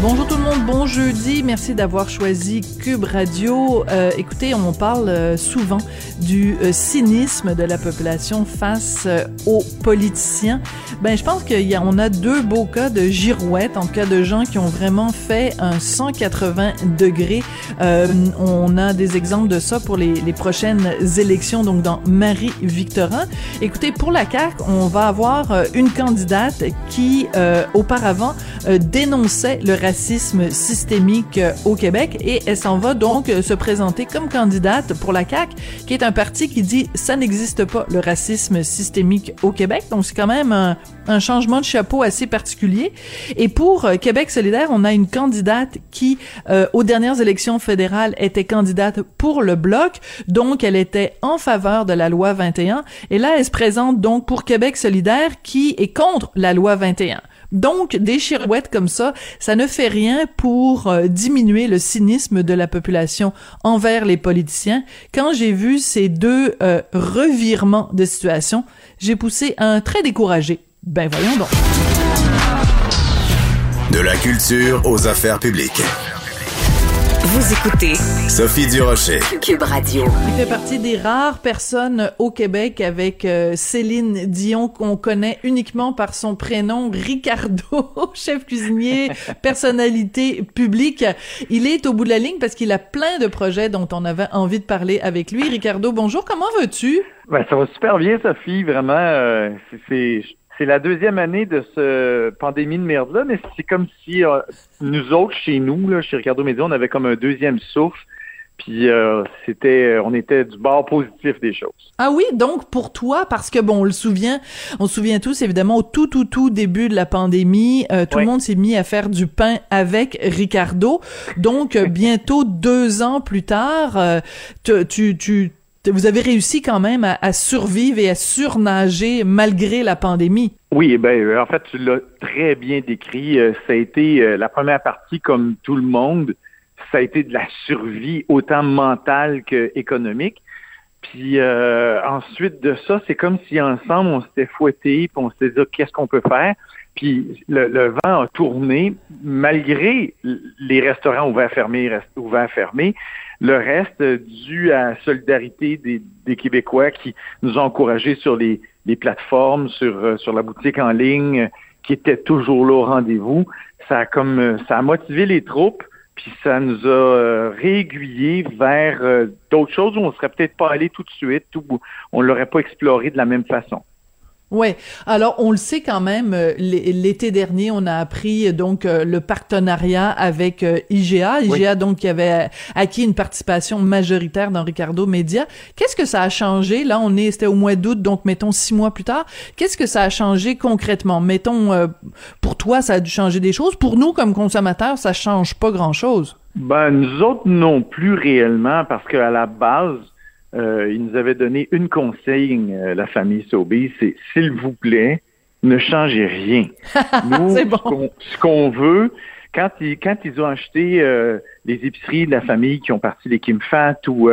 Bonjour tout le monde, bon jeudi. Merci d'avoir choisi Cube Radio. Euh, écoutez, on parle euh, souvent du euh, cynisme de la population face aux politiciens. Ben, je pense qu'on a, a deux beaux cas de girouettes, en cas de gens qui ont vraiment fait un 180 degrés. on a des exemples de ça pour les, les prochaines élections, donc dans Marie-Victorin. Écoutez, pour la CAQ, on va avoir une candidate qui, auparavant, dénonçait le racisme systémique euh, au Québec et elle s'en va donc euh, se présenter comme candidate pour la CAQ, qui est un parti qui dit ça n'existe pas le racisme systémique au Québec. Donc c'est quand même un, changement de chapeau assez particulier. Et pour euh, Québec solidaire, on a une candidate qui, aux dernières élections fédérales, était candidate pour le bloc, donc elle était en faveur de la loi 21. Et là, elle se présente donc pour Québec solidaire, qui est contre la loi 21. Donc, des chirouettes comme ça, ça ne fait rien pour euh, diminuer le cynisme de la population envers les politiciens. Quand j'ai vu ces deux euh, revirements de situation, j'ai poussé un très découragé. Ben voyons donc. De la culture aux affaires publiques. Vous écoutez Sophie Durocher, Cube Radio. Il fait partie des rares personnes au Québec avec euh, Céline Dion qu'on connaît uniquement par son prénom Ricardo, chef cuisinier, personnalité publique. Il est au bout de la ligne parce qu'il a plein de projets dont on avait envie de parler avec lui. Ricardo, bonjour, comment veux-tu? Ben, ça va super bien, Sophie. Vraiment, euh, c'est c'est la deuxième année de ce pandémie de merde-là, mais c'est comme si euh, nous autres, chez nous, là, chez Ricardo Média, on avait comme un deuxième souffle. Puis euh, c'était, on était du bord positif des choses. Ah oui, donc pour toi, parce que bon, on le souvient, on se souvient tous évidemment au tout tout tout début de la pandémie, euh, tout le monde s'est mis à faire du pain avec Ricardo. Donc bientôt deux ans plus tard, tu tu vous avez réussi quand même à, survivre et à surnager malgré la pandémie. Oui, eh ben euh, en fait, tu l'as très bien décrit. Euh, ça a été euh, la première partie, comme tout le monde, ça a été de la survie autant mentale qu'économique. Puis ensuite de ça, c'est comme si ensemble on s'était fouetté, puis on s'était dit qu'est-ce qu'on peut faire? Puis le, vent a tourné malgré les restaurants ouverts fermés, ouverts fermés. Le reste, dû à la solidarité des, Québécois qui nous ont encouragés sur les, plateformes, sur, euh, sur la boutique en ligne, qui était toujours là au rendez-vous, ça a comme euh, ça a motivé les troupes, puis ça nous a euh, réaiguillés vers d'autres choses où on serait peut-être pas allé tout de suite, ou on l'aurait pas exploré de la même façon. Ouais. Alors on le sait quand même. Euh, l'été dernier, on a appris donc euh, le partenariat avec euh, IGA. IGA donc qui avait acquis une participation majoritaire dans Ricardo Media. Qu'est-ce que ça a changé? Là, on est c'était au mois d'août, donc mettons six mois plus tard. Qu'est-ce que ça a changé concrètement? Mettons pour toi, ça a dû changer des choses. Pour nous, comme consommateurs, ça change pas grand-chose. Ben nous autres non plus réellement parce qu'à la base euh, il nous avait donné une consigne, euh, la famille Sobey, c'est s'il vous plaît, ne changez rien. Nous, ce qu'on veut, quand ils, quand ils ont acheté euh, les épiceries de la famille qui ont parti les Kim Fat ou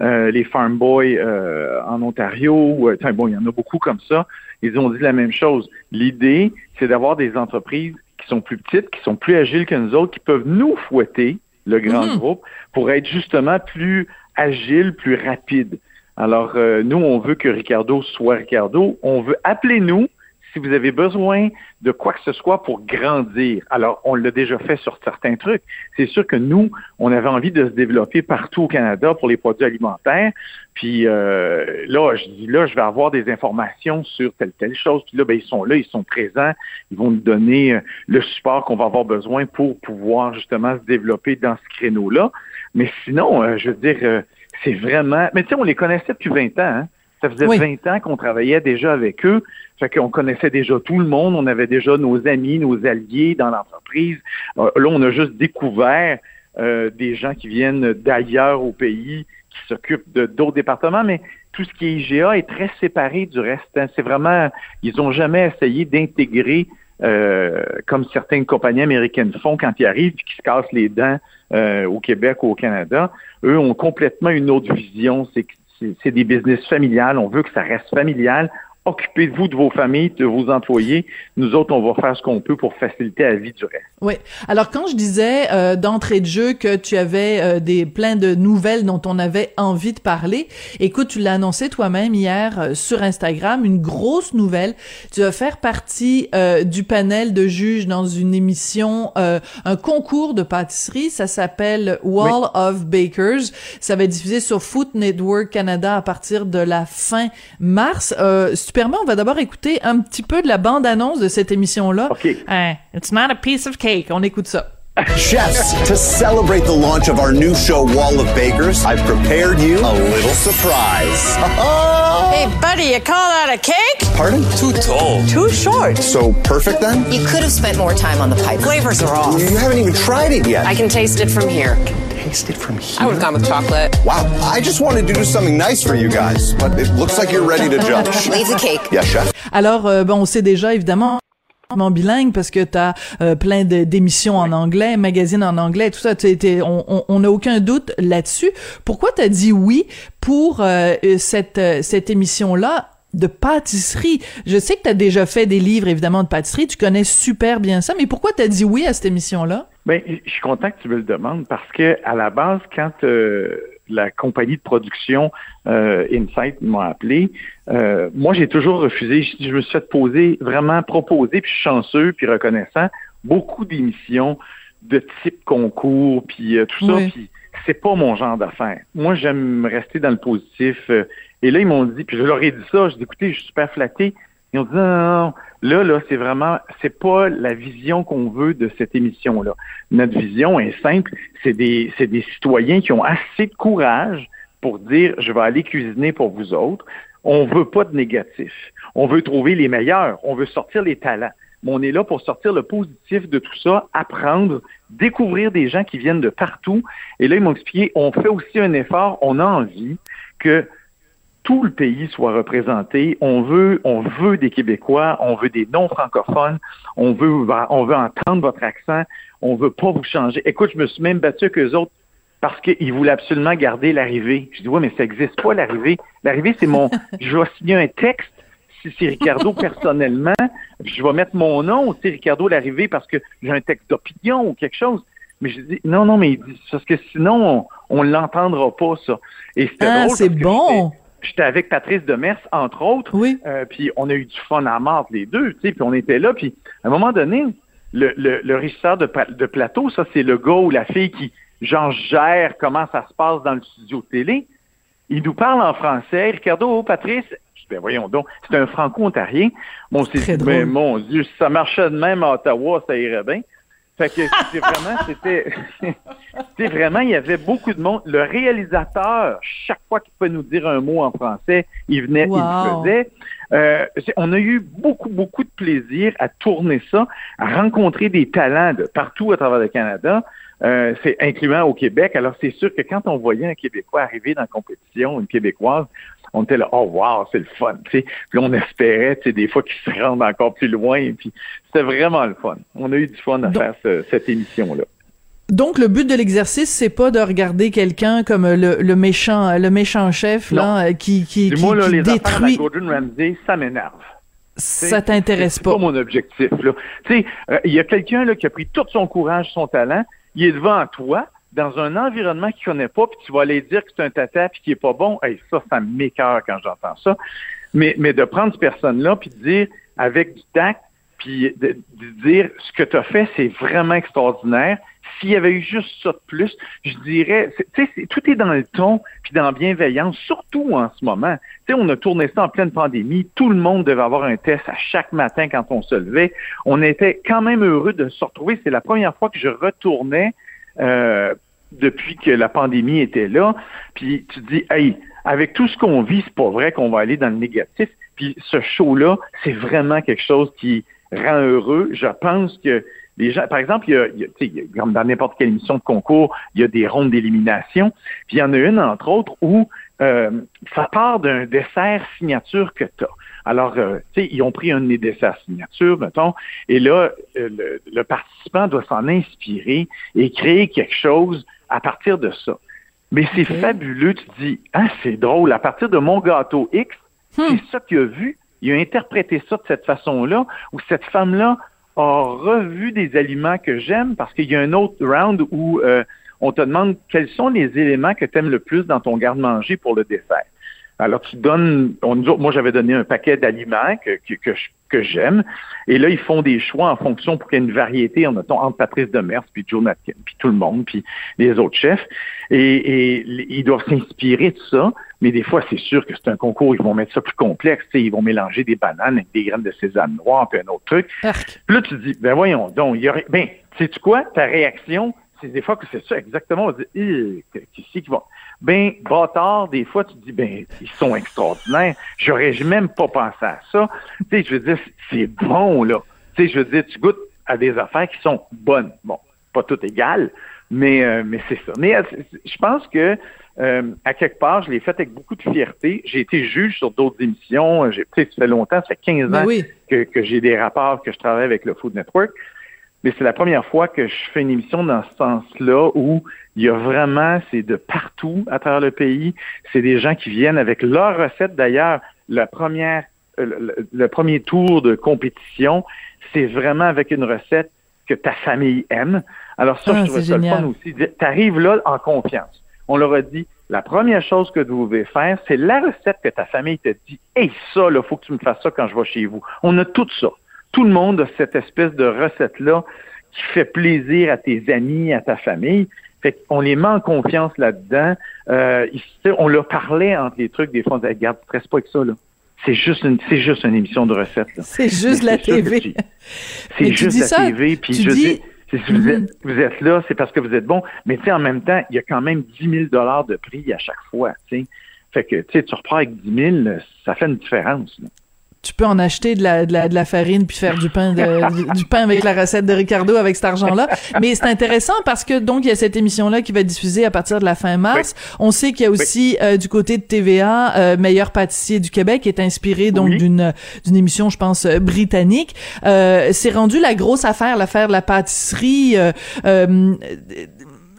les Farm Boy en Ontario, enfin, bon, il y en a beaucoup comme ça, ils ont dit la même chose. L'idée, c'est d'avoir des entreprises qui sont plus petites, qui sont plus agiles que nous autres, qui peuvent nous fouetter, le grand mm-hmm. groupe, pour être justement plus agile, plus rapide. Alors, euh, nous, on veut que Ricardo soit Ricardo. On veut appeler nous si vous avez besoin de quoi que ce soit pour grandir. Alors, on l'a déjà fait sur certains trucs. C'est sûr que nous, on avait envie de se développer partout au Canada pour les produits alimentaires. Puis euh, là, je dis là, je vais avoir des informations sur telle telle chose. Puis là, ben, ils sont là, ils sont présents. Ils vont nous donner euh, le support qu'on va avoir besoin pour pouvoir justement se développer dans ce créneau-là. Mais sinon, euh, je veux dire, euh, c'est vraiment. Mais tu sais, on les connaissait depuis 20 ans. Hein? Ça faisait 20 ans qu'on travaillait déjà avec eux. Fait qu'on connaissait déjà tout le monde. On avait déjà nos amis, nos alliés dans l'entreprise. Euh, là, on a juste découvert des gens qui viennent d'ailleurs au pays, qui s'occupent de d'autres départements. Mais tout ce qui est IGA est très séparé du reste. hein. C'est vraiment, ils n'ont jamais essayé d'intégrer euh, comme certaines compagnies américaines font quand ils arrivent et qui se cassent les dents euh, au Québec ou au Canada. Eux ont complètement une autre vision. C'est des business familiales. On veut que ça reste familial. Occupez-vous de vos familles, de vos employés. Nous autres, on va faire ce qu'on peut pour faciliter la vie du reste. Oui. Alors quand je disais euh, d'entrée de jeu que tu avais euh, des plein de nouvelles dont on avait envie de parler, écoute, tu l'as annoncé toi-même hier euh, sur Instagram, une grosse nouvelle. Tu vas faire partie euh, du panel de juges dans une émission, euh, un concours de pâtisserie. Ça s'appelle Wall of Bakers. Ça va être diffusé sur Food Network Canada à partir de la fin mars. Euh, si tu permets, on va d'abord écouter un petit peu de la bande-annonce de cette émission-là. OK. Hein, it's not a piece of cake. On écoute ça. Chefs, to celebrate the launch of our new show, Wall of Bakers, I've prepared you a little surprise. Hey, buddy, you call that a cake? Pardon? Too tall. Too short. So perfect then? You could have spent more time on the pipe. Flavors are off. You haven't even tried it yet. I can taste it from here. taste it from here. I would have gone with chocolate. Wow, I just wanted to do something nice for you guys, but it looks like you're ready to judge. Leave the cake. Yeah, chef. Alors, euh, bon, on sait déjà évidemment bilingue parce que tu as plein de- d'émissions en anglais, magazines en anglais, tout ça. t'es- t'es- on n'a aucun doute là-dessus. Pourquoi tu as dit oui pour euh, cette, euh, cette émission-là de pâtisserie? Je sais que tu as déjà fait des livres, évidemment, de pâtisserie. Tu connais super bien ça, mais pourquoi tu as dit oui à cette émission-là? Ben, je suis content que tu me le demandes parce que à la base, quand euh, la compagnie de production euh, Insight m'a appelé, euh, moi j'ai toujours refusé. Je, je me suis fait poser, vraiment proposer, puis je suis chanceux, puis reconnaissant, beaucoup d'émissions de type concours, puis euh, tout ça, puis c'est pas mon genre d'affaires. Moi, j'aime rester dans le positif. euh, et là, ils m'ont dit, puis je leur ai dit ça, je dis, écoutez, je suis super flatté. Ils ont dit, non, non, non. Là, là, c'est vraiment, c'est pas la vision qu'on veut de cette émission-là. Notre vision est simple. C'est des, c'est des citoyens qui ont assez de courage pour dire, je vais aller cuisiner pour vous autres. On veut pas de négatif. On veut trouver les meilleurs. On veut sortir les talents. Mais on est là pour sortir le positif de tout ça, apprendre, découvrir des gens qui viennent de partout. Et là, ils m'ont expliqué, on fait aussi un effort. On a envie que tout le pays soit représenté. On veut, on veut des Québécois, on veut des non-francophones, on veut, on veut entendre votre accent, on veut pas vous changer. Écoute, je me suis même battu avec eux autres parce qu'ils voulaient absolument garder l'arrivée. Je dis, ouais, mais ça n'existe pas, l'arrivée. L'arrivée, c'est mon, je vais signer un texte, si c'est Ricardo personnellement, je vais mettre mon nom, c'est Ricardo l'arrivée parce que j'ai un texte d'opinion ou quelque chose. Mais je dis, non, non, mais il dit, parce que sinon, on, on l'entendra pas, ça. Et c'était Ah, drôle c'est bon. j'étais- avec Patrice Demers, entre autres. Oui. Euh, puis on a eu du fun à mort, les deux, tu sais, puis on était là. Puis à un moment donné, le, le, le régisseur de, de plateau, ça, c'est le gars ou la fille qui, genre, gère comment ça se passe dans le studio télé. Il nous parle en français. Ricardo, Patrice, je dis, ben voyons donc, c'est un franco-ontarien. Bon, c'est dit, ben, mon Dieu, si ça marchait de même à Ottawa, ça irait bien. Fait que c'est vraiment, c'était, c'était vraiment, il y avait beaucoup de monde. Le réalisateur, chaque fois qu'il pouvait nous dire un mot en français, il venait, il le faisait. Euh, c'est- on a eu beaucoup, beaucoup de plaisir à tourner ça, à rencontrer des talents de partout à travers le Canada, euh, c'est incluant au Québec. Alors, c'est sûr que quand on voyait un Québécois arriver dans la compétition, une Québécoise, on était là, oh wow, c'est le fun, tu sais. Puis on espérait, tu sais, des fois qu'ils se rendent encore plus loin. Puis c'était vraiment le fun. On a eu du fun à Donc- faire ce- cette émission-là. Donc le but de l'exercice, c'est pas de regarder quelqu'un comme le, le méchant, le méchant chef là, qui qui, qui, Dis-moi, là, qui les à détruit. Gordon Ramsay, ça m'énerve. Ça t'intéresse C'est pas. pas mon objectif. Là. Tu sais, euh, il y a quelqu'un là qui a pris tout son courage, son talent. Il est devant toi dans un environnement qu'il connaît pas, puis tu vas aller dire que c'est un tata puis qu'il est pas bon. Hey, ça, ça m'écœure quand j'entends ça. Mais, mais de prendre cette personne-là puis de dire avec du tact, puis de, de dire ce que tu as fait, c'est vraiment extraordinaire. S'il y avait eu juste ça de plus, je dirais, tu sais, tout est dans le ton puis dans la bienveillance, surtout en ce moment. Tu sais, on a tourné ça en pleine pandémie. Tout le monde devait avoir un test à chaque matin quand on se levait. On était quand même heureux de se retrouver. C'est la première fois que je retournais euh, depuis que la pandémie était là. Puis tu dis, hey, avec tout ce qu'on vit, c'est pas vrai qu'on va aller dans le négatif. Puis ce show-là, c'est vraiment quelque chose qui rend heureux. Je pense que les gens, par exemple, il y a, il y comme dans n'importe quelle émission de concours, il y a des rondes d'élimination. Puis il y en a une, entre autres, où euh, ça part d'un dessert signature que tu as. Alors, euh, tu sais, ils ont pris un des desserts signature, mettons, et là, euh, le, le participant doit s'en inspirer et créer quelque chose à partir de ça. Mais c'est fabuleux, tu te dis, ah, c'est drôle, à partir de mon gâteau X, c'est ça qu'il a vu, il a interprété ça de cette façon-là, ou cette femme-là a revu des aliments que j'aime parce qu'il y a un autre round où euh, on te demande quels sont les éléments que tu aimes le plus dans ton garde-manger pour le dessert. Alors, tu donnes, on, moi, j'avais donné un paquet d'aliments que, que, que, que j'aime. Et là, ils font des choix en fonction pour qu'il y ait une variété, en mettons, entre Patrice Demers, puis Joe Natkin, puis tout le monde, puis les autres chefs. Et, et ils doivent s'inspirer de ça. Mais des fois, c'est sûr que c'est un concours, ils vont mettre ça plus complexe. Ils vont mélanger des bananes avec des graines de sésame noir, puis un autre truc. Puis là, tu dis, ben voyons donc, il y aurait, ben, sais-tu quoi? Ta réaction, c'est des fois que c'est ça exactement. On dit, qui qui vont. Ben, bâtard, des fois, tu te dis, ben, ils sont extraordinaires. J'aurais même pas pensé à ça. Tu sais, je veux dire, c'est bon, là. Tu sais, je veux dire, tu goûtes à des affaires qui sont bonnes. Bon, pas toutes égales, mais, euh, mais c'est ça. Mais euh, je pense que, euh, à quelque part, je l'ai fait avec beaucoup de fierté. J'ai été juge sur d'autres émissions. Tu sais, ça fait longtemps, ça fait 15 ans que, que j'ai des rapports, que je travaille avec le Food Network. Mais c'est la première fois que je fais une émission dans ce sens-là où il y a vraiment, c'est de partout à travers le pays. C'est des gens qui viennent avec leur recette. D'ailleurs, la première, le, le, premier tour de compétition, c'est vraiment avec une recette que ta famille aime. Alors ça, Ah, je trouve ça le fun aussi. Tu arrives là en confiance. On leur a dit, la première chose que vous devez faire, c'est la recette que ta famille te dit. Hey, ça, là, faut que tu me fasses ça quand je vais chez vous. On a tout ça. Tout le monde a cette espèce de recette-là qui fait plaisir à tes amis, à ta famille. Fait qu'on les met en confiance là-dedans. Euh, on leur parlait entre les trucs, des fois, on disait, regarde, stresse pas avec ça, là. C'est juste une, c'est juste une émission de recettes, là. C'est juste Mais la TV. C'est juste la ça, TV, puis tu je dis- si vous, Mhm. êtes, vous êtes là, c'est parce que vous êtes bon. Mais tu sais, en même temps, il y a quand même 10 000 dollars de prix à chaque fois, sais. Fait que, tu sais, tu repars avec 10 000, ça fait une différence. là. Tu peux en acheter de la, de la, de la farine puis faire du pain de- du, pain avec la recette de Ricardo avec cet argent-là. Mais c'est intéressant parce que donc il y a cette émission-là qui va être diffusée à partir de la fin mars. On sait qu'il y a aussi euh, du côté de TVA euh, meilleur pâtissier du Québec qui est inspiré donc Oui. d'une d'une émission je pense euh, britannique. Euh, c'est rendu la grosse affaire l'affaire de la pâtisserie.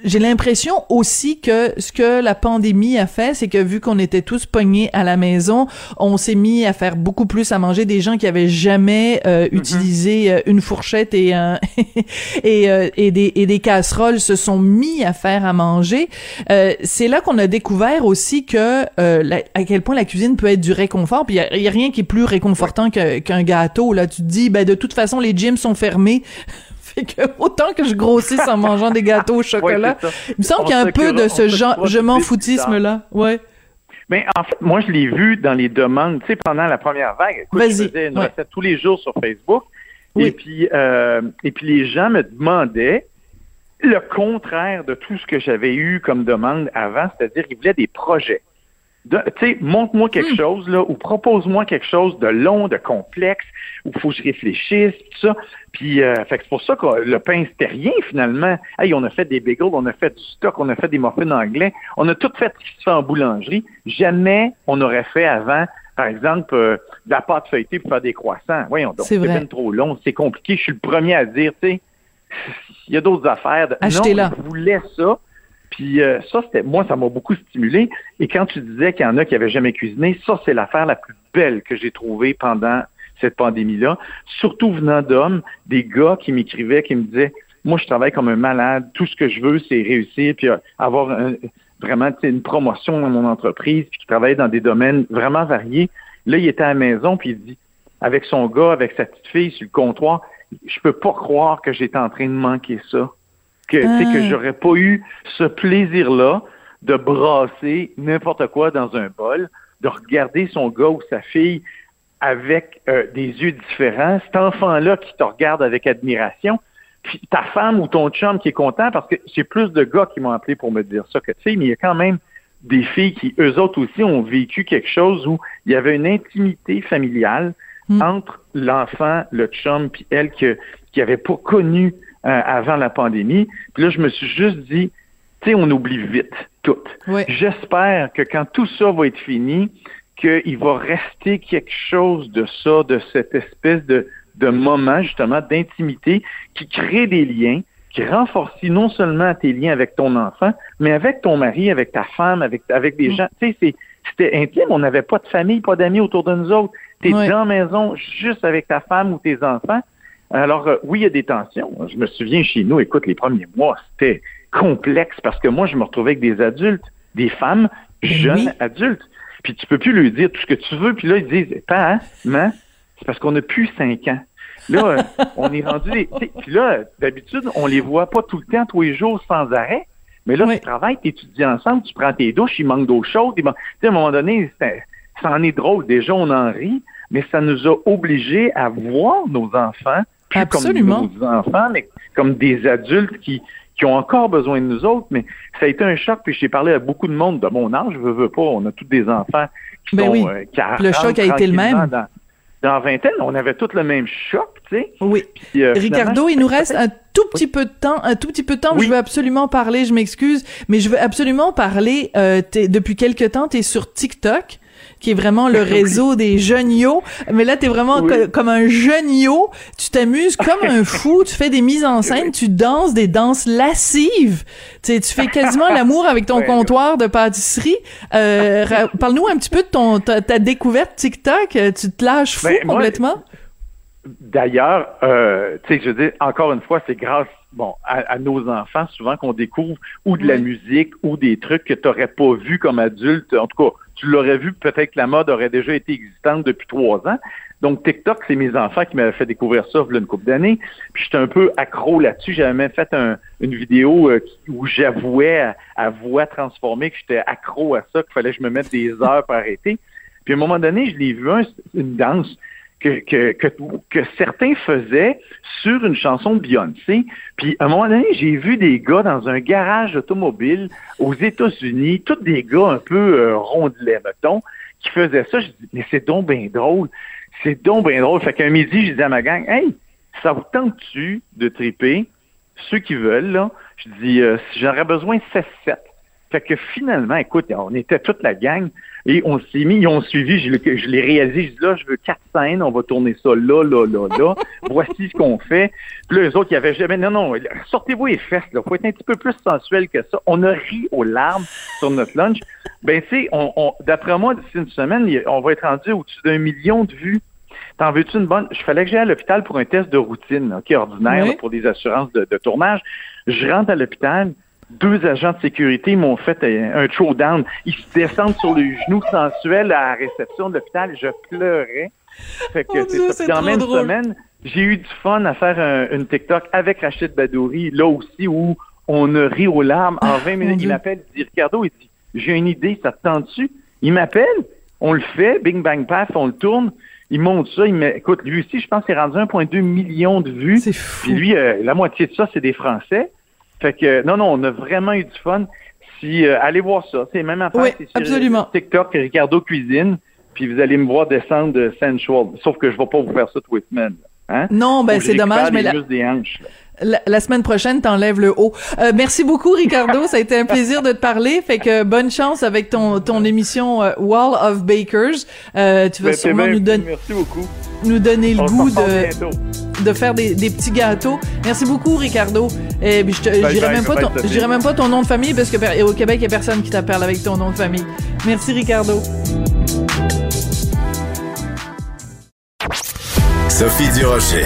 J'ai l'impression aussi que ce que la pandémie a fait, c'est que vu qu'on était tous pognés à la maison, on s'est mis à faire beaucoup plus à manger des gens qui avaient jamais euh, utilisé euh, une fourchette et un et, euh, et des et des casseroles se sont mis à faire à manger. Euh, c'est là qu'on a découvert aussi que euh, la- à quel point la cuisine peut être du réconfort. Puis il y a, y a rien qui est plus réconfortant qu'un gâteau. Là, tu te dis, ben de toute façon les gyms sont fermés. Fait que autant que je grossisse en mangeant des gâteaux au chocolat, il me semble qu'il y a un peu de ce genre, je m'en bit foutisme là. Ouais. Mais en fait, moi, je l'ai vu dans les demandes, tu sais, pendant la première vague. Écoute, Vas-y, je faisais une ouais. recette tous les jours sur Facebook. Oui. Et puis, euh, et puis les gens me demandaient le contraire de tout ce que j'avais eu comme demande avant, c'est-à-dire qu'ils voulaient des projets. Tu sais, montre-moi Hmm. quelque chose, là, ou propose-moi quelque chose de long, de complexe, où il faut que je réfléchisse, tout ça. Puis, euh, fait que c'est pour ça que le pain, c'était rien, finalement. Hey, on a fait des bagels, on a fait du stock, on a fait des muffins anglais, on a tout fait ce qui se fait en boulangerie. Jamais on aurait fait avant, par exemple, euh, de la pâte feuilletée pour faire des croissants. Voyons donc, C'est bien trop long, c'est compliqué. Je suis le premier à dire, tu sais, il y a d'autres affaires. de- Achetez-la. Non, je voulais ça. Puis euh, ça, c'était moi, ça m'a beaucoup stimulé. Et quand tu disais qu'il y en a qui avaient jamais cuisiné, ça, c'est l'affaire la plus belle que j'ai trouvée pendant cette pandémie-là. Surtout venant d'hommes, des gars qui m'écrivaient, qui me disaient Moi, je travaille comme un malade, tout ce que je veux, c'est réussir, puis euh, avoir un- vraiment une promotion dans mon entreprise, puis qui travaillait dans des domaines vraiment variés. Là, il était à la maison, puis il dit avec son gars, avec sa petite fille sur le comptoir, je peux pas croire que j'étais en train de manquer ça. Que, Ah. que j'aurais pas eu ce plaisir-là de brasser n'importe quoi dans un bol, de regarder son gars ou sa fille avec euh, des yeux différents, cet enfant-là qui te regarde avec admiration, puis ta femme ou ton chum qui est content, parce que j'ai plus de gars qui m'ont appelé pour me dire ça que tu sais, mais il y a quand même des filles qui, eux autres aussi, ont vécu quelque chose où il y avait une intimité familiale Mm. entre l'enfant, le chum, puis elle que, qui avait pas connu euh, avant la pandémie. Puis là, je me suis juste dit, tu sais, on oublie vite tout. Oui. J'espère que quand tout ça va être fini, qu'il va rester quelque chose de ça, de cette espèce de, de moment justement d'intimité qui crée des liens, qui renforce non seulement tes liens avec ton enfant, mais avec ton mari, avec ta femme, avec, avec des gens. Tu sais, c'est- c'était intime. On n'avait pas de famille, pas d'amis autour de nous autres. T'es Ouais. dans la maison juste avec ta femme ou tes enfants. Alors, euh, oui, il y a des tensions. Je me souviens chez nous, écoute, les premiers mois, c'était complexe parce que moi, je me retrouvais avec des adultes, des femmes jeunes oui. adultes. Puis tu peux plus lui dire tout ce que tu veux. Puis là, ils disent, pas, hein, man, c'est parce qu'on a plus cinq ans. Là, euh, on est rendu... des- tu sais, Puis là, d'habitude, on les voit pas tout le temps, tous les jours, sans arrêt. Mais là, Oui. tu travailles, tu étudies ensemble, tu prends tes douches, il manque d'eau chaude. Tu sais, à un moment donné, c'est- ça en est drôle. Déjà, on en rit, mais ça nous a obligés à voir nos enfants, plus Absolument. comme nos enfants, mais comme des adultes qui, qui ont encore besoin de nous autres. Mais ça a été un choc, puis j'ai parlé à beaucoup de monde de mon âge, je veux, veux pas, on a tous des enfants qui Ben sont oui. euh, 40, Le choc a été le même. Dans, dans vingtaine, on avait tous le même choc, tu sais. Oui. Puis, euh, Ricardo, il nous reste un tout petit peu de temps, un tout petit peu de temps. Oui. Je veux absolument parler, je m'excuse, mais je veux absolument parler. Euh, depuis quelque temps, tu es sur TikTok, qui est vraiment le réseau des jeunes yo. Mais là, tu es vraiment Oui. co- comme un jeune yo. Tu t'amuses comme un fou. Tu fais des mises en scène, tu danses des danses lascives. Tu fais quasiment l'amour avec ton Ouais. comptoir de pâtisserie. Euh, Parle-nous un petit peu de ton ta, ta découverte TikTok. Euh, Tu te lâches fou Ben, complètement? D'ailleurs, euh, tu sais, je dire, encore une fois, c'est grâce bon, à, à nos enfants souvent qu'on découvre ou de la musique ou des trucs que tu n'aurais pas vu comme adulte. En tout cas, tu l'aurais vu, peut-être que la mode aurait déjà été existante depuis trois ans. Donc, TikTok, c'est mes enfants qui m'avaient fait découvrir ça il y a une couple d'années. Puis, j'étais un peu accro là-dessus. J'avais même fait un- une vidéo euh, où j'avouais à, à voix transformée que j'étais accro à ça, qu'il fallait que je me mette des heures pour arrêter. Puis, à un moment donné, je l'ai vu, un- une danse que, que, que, que certains faisaient sur une chanson de Beyoncé. Puis, à un moment donné, j'ai vu des gars dans un garage automobile aux États-Unis, tous des gars un peu euh, rondelets, mettons, qui faisaient ça. Je dis, mais c'est donc bien drôle. C'est donc bien drôle. Fait qu'un midi, je disais à ma gang, hey, ça vous tente-tu de triper? Ceux qui veulent, là, je dis, euh, j'aurais besoin de 16-7. Fait que finalement, écoute, on était toute la gang et on s'est mis, ils ont suivi, je, l'ai- je l'ai réalisé, je dis là, je veux quatre scènes, on va tourner ça là, là, là, là. Voici ce qu'on fait. Puis là, eux autres, ils avaient jamais, non, non, sortez-vous les fesses, là. Faut être un petit peu plus sensuel que ça. On a ri aux larmes sur notre lunch. Ben, tu sais, on, on- d'après moi, d'ici une semaine, on va être rendu au-dessus d'un million de vues. T'en veux-tu une bonne? Je fallait que j'aille à l'hôpital pour un test de routine, OK, ordinaire, Oui. là, pour des assurances de, de tournage. Je rentre à l'hôpital. Deux agents de sécurité m'ont fait un, showdown. Ils se descendent sur le genou sensuel à la réception de l'hôpital. Je pleurais. Fait que Mon c'est dans même drôle. semaine, j'ai eu du fun à faire un- une TikTok avec Rachid Badouri, là aussi, où on a ri aux larmes. En 20 mon minutes, il m'appelle, il dit Ricardo, il dit J'ai une idée, ça te tente-tu? Il m'appelle, on le fait, bing bang paf, on le tourne. Il monte ça, il met, écoute, lui aussi, je pense qu'il est rendu 1,2 million de vues. C'est fou. Puis lui, euh, la moitié de ça, c'est des Français. Fait que, non, non, on a vraiment eu du fun. Si, euh, allez voir ça. C'est même affaire. Oui, c'est sur absolument. TikTok, Ricardo Cuisine. Puis vous allez me voir descendre de Sensual. Sauf que je vais pas vous faire ça tous les semaines. Hein? Non, ben c'est dommage, mais la, muscles des hanches. là. La, la semaine prochaine, t'enlèves le haut. Euh, merci beaucoup, Ricardo. Ça a été un plaisir de te parler. Fait que bonne chance avec ton ton émission euh, Wall of Bakers. Euh, tu vas Ben, sûrement bien, nous, donner Merci beaucoup. nous donner le On goût de de faire des, des petits gâteaux. Merci beaucoup, Ricardo. Et puis je dirais bye, même pas ton, bye, je dirais Sophie. même pas ton nom de famille parce que au Québec, il y a personne qui t'appelle avec ton nom de famille. Merci, Ricardo. Sophie Durocher.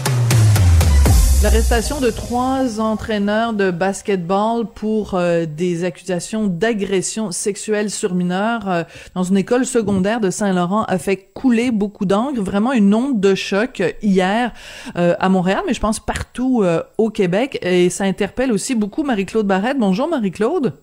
L'arrestation de trois entraîneurs de basketball pour euh, des accusations d'agression sexuelle sur mineurs euh, dans une école secondaire de Saint-Laurent a fait couler beaucoup d'encre, vraiment une onde de choc hier euh, à Montréal, mais je pense partout au Québec et ça interpelle aussi beaucoup Marie-Claude Barrette. Bonjour Marie-Claude.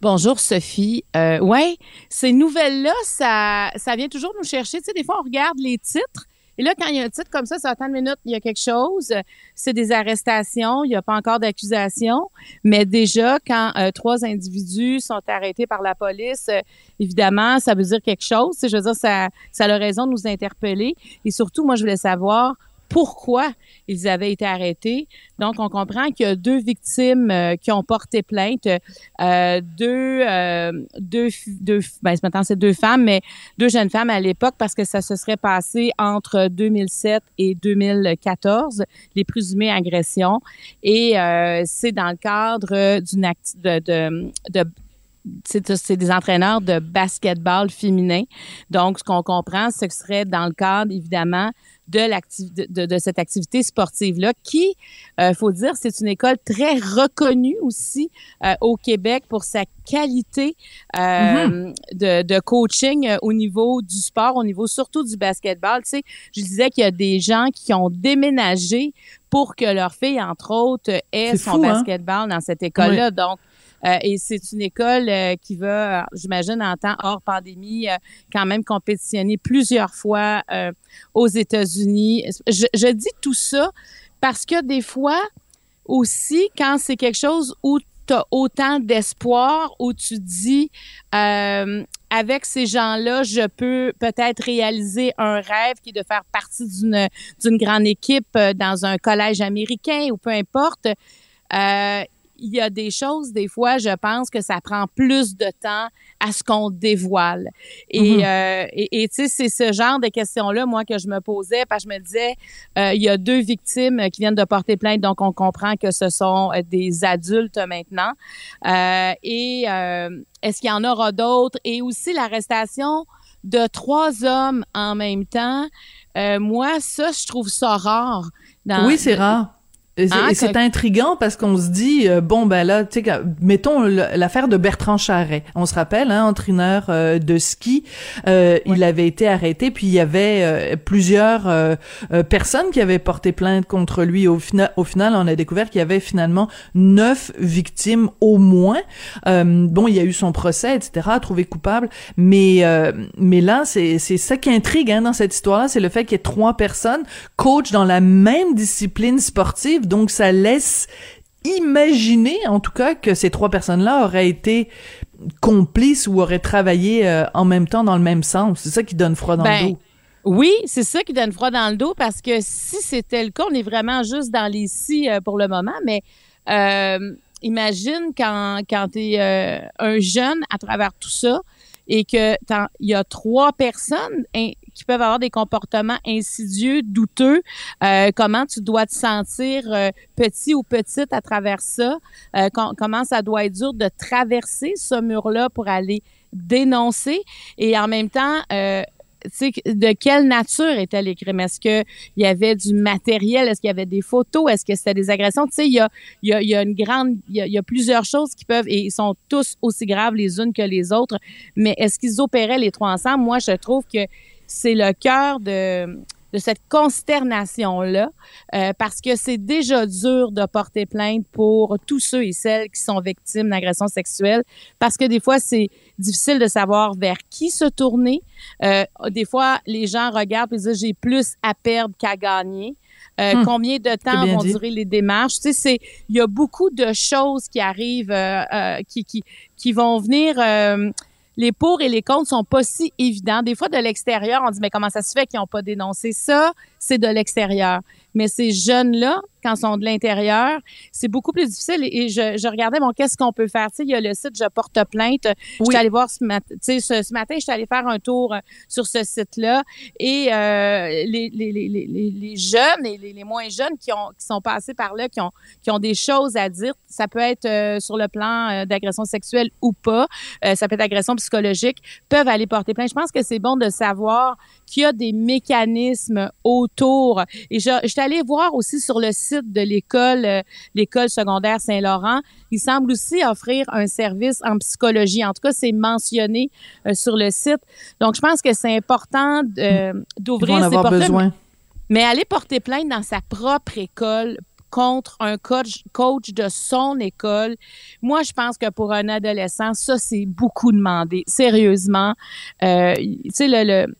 Bonjour Sophie. Euh, ouais, ces nouvelles-là, ça, ça vient toujours nous chercher. Tu sais, des fois, on regarde les titres Et là, quand il y a un titre comme ça, ça attend une minute, il y a quelque chose. C'est des arrestations, il n'y a pas encore d'accusation. Mais déjà, quand euh, trois individus sont arrêtés par la police, euh, évidemment, ça veut dire quelque chose. Je veux dire, ça, ça a raison de nous interpeller. Et surtout, moi, je voulais savoir pourquoi ils avaient été arrêtés. Donc, on comprend qu'il y a deux victimes euh, qui ont porté plainte, euh, deux, euh, deux, deux, ben, maintenant c'est deux femmes, mais deux jeunes femmes à l'époque parce que ça se serait passé entre 2007 et 2014, les présumées agressions. Et c'est dans le cadre d'une de, de c'est des entraîneurs de basketball féminin. Donc, ce qu'on comprend, que ce serait dans le cadre, évidemment, de, de, de, cette activité sportive-là, qui, euh, faut dire, c'est une école très reconnue aussi euh, au Québec pour sa qualité euh, mm-hmm. de, de, coaching euh, au niveau du sport, au niveau surtout du basketball. Tu sais, je disais qu'il y a des gens qui ont déménagé pour que leur fille, entre autres, ait son hein? basketball dans cette école-là. Donc, euh, et c'est une école euh, qui va, j'imagine, en temps hors pandémie, euh, quand même compétitionner plusieurs fois aux États-Unis. Je, je, dis tout ça parce que des fois aussi, quand c'est quelque chose où tu as autant d'espoir, où tu dis avec ces gens-là, je peux peut-être réaliser un rêve qui est de faire partie d'une d'une grande équipe dans un collège américain ou peu importe. Euh, il y a des choses, des fois, je pense que ça prend plus de temps à ce qu'on dévoile. Et mhm. euh, et tu sais, c'est ce genre de questions-là, moi, que je me posais, parce que je me disais, euh, il y a deux victimes qui viennent de porter plainte, donc on comprend que ce sont euh, des adultes maintenant. et est-ce qu'il y en aura d'autres? Et aussi l'arrestation de trois hommes en même temps. moi, ça, je trouve ça rare. Dans, oui, c'est rare. C'est ah, intriguant parce qu'on se dit euh, bon ben là tu sais mettons l'affaire de Bertrand Charret. On se rappelle hein, entraîneur euh, de ski, euh, il avait été arrêté puis il y avait plusieurs personnes qui avaient porté plainte contre lui au final au final on a découvert qu'il y avait finalement neuf victimes au moins. bon, il y a eu son procès etc. trouvé coupable, mais mais là c'est c'est ça qui intrigue hein, dans cette histoire-là, c'est le fait qu'il y ait trois personnes coach dans la même discipline sportive donc, ça laisse imaginer, en tout cas, que ces trois personnes-là auraient été complices ou auraient travaillé euh, en même temps dans le même sens. C'est ça qui donne froid dans le ben, dos. Oui, c'est ça qui donne froid dans le dos parce que si c'était le cas, on est vraiment juste dans les si euh, pour le moment, mais euh, imagine quand, quand tu es un jeune à travers tout ça et que il y a trois personnes qui peuvent avoir des comportements insidieux, douteux, euh, comment tu dois te sentir euh, petit ou petite à travers ça, euh, comment ça doit être dur de traverser ce mur-là pour aller dénoncer? Et en même temps de quelle nature était les crimes? Est-ce qu'il y avait du matériel? Est-ce qu'il y avait des photos? Est-ce que c'était des agressions? Tu sais, il y a, y, a, y a, une grande, il y a, y a, plusieurs choses qui peuvent, et ils sont tous aussi graves les unes que les autres, mais est-ce qu'ils opéraient les trois ensemble? Moi, je trouve que c'est le cœur de de cette consternation-là, euh, parce que c'est déjà dur de porter plainte pour tous ceux et celles qui sont victimes d'agressions sexuelles, parce que des fois, c'est difficile de savoir vers qui se tourner. Euh, des fois, les gens regardent et disent, j'ai plus à perdre qu'à gagner. Euh, hum. combien de temps vont durer les démarches? Tu sais, c'est il y a beaucoup de choses qui arrivent, qui, qui, qui vont venir les pour et les contre sont pas si évidents. Des fois, de l'extérieur, on dit, mais comment ça se fait qu'ils n'ont pas dénoncé ça? C'est de l'extérieur. Mais ces jeunes-là, quand ils sont de l'intérieur, c'est beaucoup plus difficile. Et je, je regardais, bon, qu'est-ce qu'on peut faire? Tu sais, il y a le site Je porte plainte. Je suis allée voir ce matin, tu sais, ce, ce, matin, je suis allée faire un tour euh, sur ce site-là. Et euh, les, les, les, les, jeunes et les, moins jeunes qui, ont, qui sont passés par là, qui ont, qui ont des choses à dire, ça peut être euh, sur le plan euh, d'agression sexuelle ou pas, ça peut être agression psychologique, peuvent aller porter plainte. Je pense que c'est bon de savoir qu'il y a des mécanismes autour. Et je, je suis allée voir aussi sur le site de l'école, euh, l'école secondaire Saint-Laurent. Il semble aussi offrir un service en psychologie. En tout cas, c'est mentionné euh, sur le site. Donc, je pense que c'est important euh, d'ouvrir ces portes. Besoin. Mais aller porter plainte dans sa propre école contre un coach, coach de son école. Moi, je pense que pour un adolescent, ça, c'est beaucoup demandé. Sérieusement. Euh, tu sais, le, le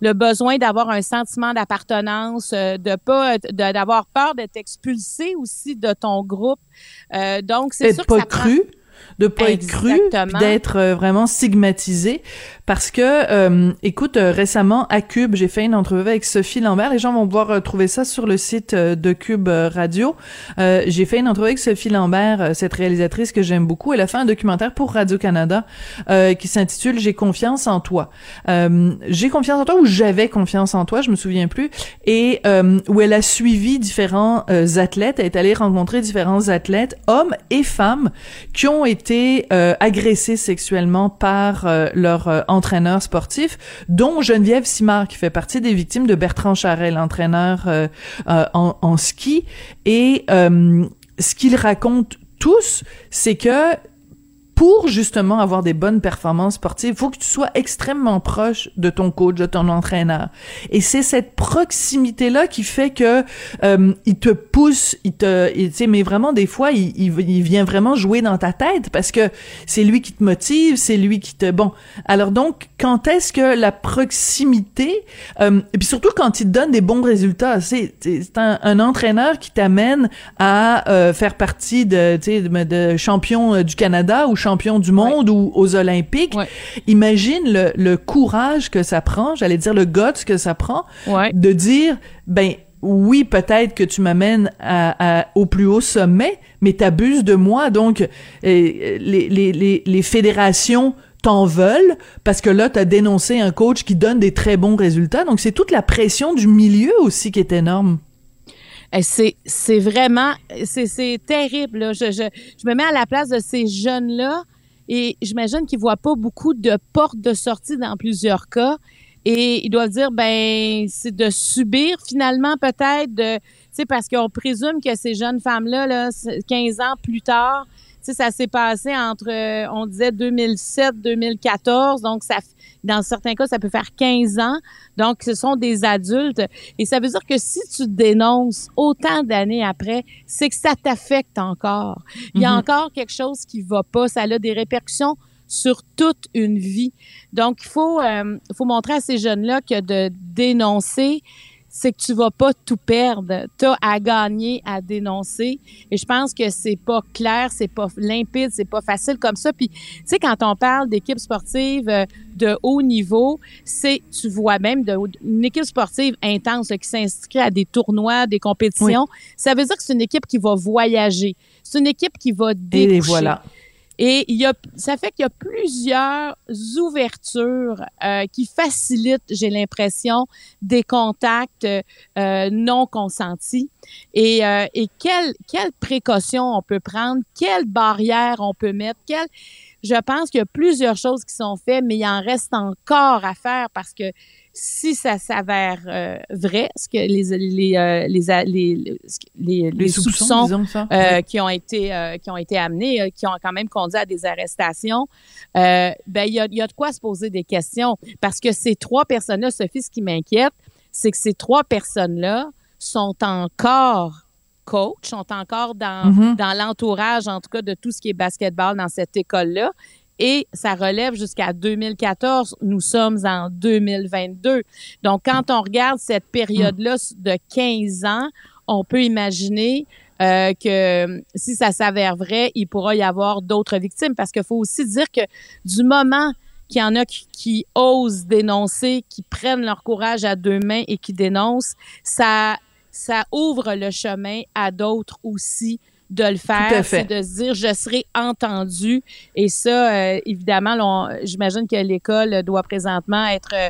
le besoin d'avoir un sentiment d'appartenance, euh, de pas d'avoir peur d'être expulsé aussi de ton groupe. Euh, donc c'est sûr pas que ça cru de pas être cru, d'être euh, vraiment stigmatisé. Parce que, euh, écoute, euh, récemment à Cube, j'ai fait une entrevue avec Sophie Lambert. Les gens vont pouvoir trouver ça sur le site de Cube Radio. j'ai fait une entrevue avec Sophie Lambert, cette réalisatrice que j'aime beaucoup. Elle a fait un documentaire pour Radio Canada qui s'intitule J'ai confiance en toi. j'ai confiance en toi ou j'avais confiance en toi, je me souviens plus. Et où elle a suivi différents athlètes, elle est allée rencontrer différents athlètes, hommes et femmes, qui ont été euh, agressés sexuellement par euh, leur euh, entraîneur sportif, dont Geneviève Simard, qui fait partie des victimes de Bertrand Charret, l'entraîneur en, en, ski. Et ce qu'ils racontent tous, c'est que pour justement avoir des bonnes performances sportives, il faut que tu sois extrêmement proche de ton coach, de ton entraîneur. Et c'est cette proximité là qui fait que euh, il te pousse, il te, tu sais, mais vraiment des fois, il, il, vient vraiment jouer dans ta tête parce que c'est lui qui te motive, c'est lui qui te, bon. Alors donc, quand est-ce que la proximité, euh, et puis surtout quand il te donne des bons résultats, c'est un, un, entraîneur qui t'amène à euh, faire partie de, tu sais, de, champion euh, du Canada ou champion du monde ou aux Olympiques. Imagine le, le, courage que ça prend, j'allais dire le guts que ça prend, de dire, ben oui, peut-être que tu m'amènes à, au plus haut sommet, mais t'abuses de moi. Donc, euh, les, les, les, les fédérations t'en veulent parce que là, t'as dénoncé un coach qui donne des très bons résultats. Donc, c'est toute la pression du milieu aussi qui est énorme. Eh, c'est, vraiment, c'est, terrible. Je, me mets à la place de ces jeunes-là et j'imagine qu'ils voient pas beaucoup de portes de sortie dans plusieurs cas. Et ils doivent dire, ben, c'est de subir finalement peut-être, tu sais, parce qu'on présume que ces jeunes femmes-là, là, 15 ans plus tard, ça s'est passé entre, euh, on disait 2007, 2014, donc ça, dans certains cas, ça peut faire 15 ans. Donc, ce sont des adultes. Et ça veut dire que si tu dénonces autant d'années après, c'est que ça t'affecte encore. Il y a mm-hmm. encore quelque chose qui va pas. Ça a des répercussions sur toute une vie. Donc, il faut, euh, faut montrer à ces jeunes-là que de dénoncer, c'est que tu vas pas tout perdre. Tu as à gagner, à dénoncer. Et je pense que c'est pas clair, c'est pas limpide, c'est pas facile comme ça. Puis, tu sais, quand on parle d'équipe sportive euh, de haut niveau, c'est, tu vois même de, une équipe sportive intense qui s'inscrit à des tournois, des compétitions. Ça veut dire que c'est une équipe qui va voyager. C'est une équipe qui va déboucher. Et voilà. Et il y a, ça fait qu'il y a plusieurs ouvertures euh, qui facilitent, j'ai l'impression, des contacts euh, non consentis. Et, euh, et quelles quelle précautions on peut prendre, quelles barrières on peut mettre, quelles... Je pense qu'il y a plusieurs choses qui sont faites, mais il en reste encore à faire parce que si ça s'avère euh, vrai, ce que les les euh, les, les, les, soupçons, euh, qui ont été qui ont été amenés, qui ont quand même conduit à des arrestations, ben il y a, y a de quoi se poser des questions parce que ces trois personnes-là, Sophie, ce qui m'inquiète, c'est que ces trois personnes-là sont encore coach, sont encore dans, mm-hmm. dans l'entourage, en tout cas, de tout ce qui est basketball dans cette école-là et ça relève jusqu'à 2014. Nous sommes en 2022. Donc, quand on regarde cette période-là de 15 ans, on peut imaginer euh, que si ça s'avère vrai, il pourra y avoir d'autres victimes parce qu'il faut aussi dire que du moment qu'il y en a qui, qui, osent dénoncer, qui prennent leur courage à deux mains et qui dénoncent, ça, ça ouvre le chemin à d'autres aussi de le faire, c'est de se dire je serai entendu. Et ça, euh, évidemment, j'imagine que l'école doit présentement être euh,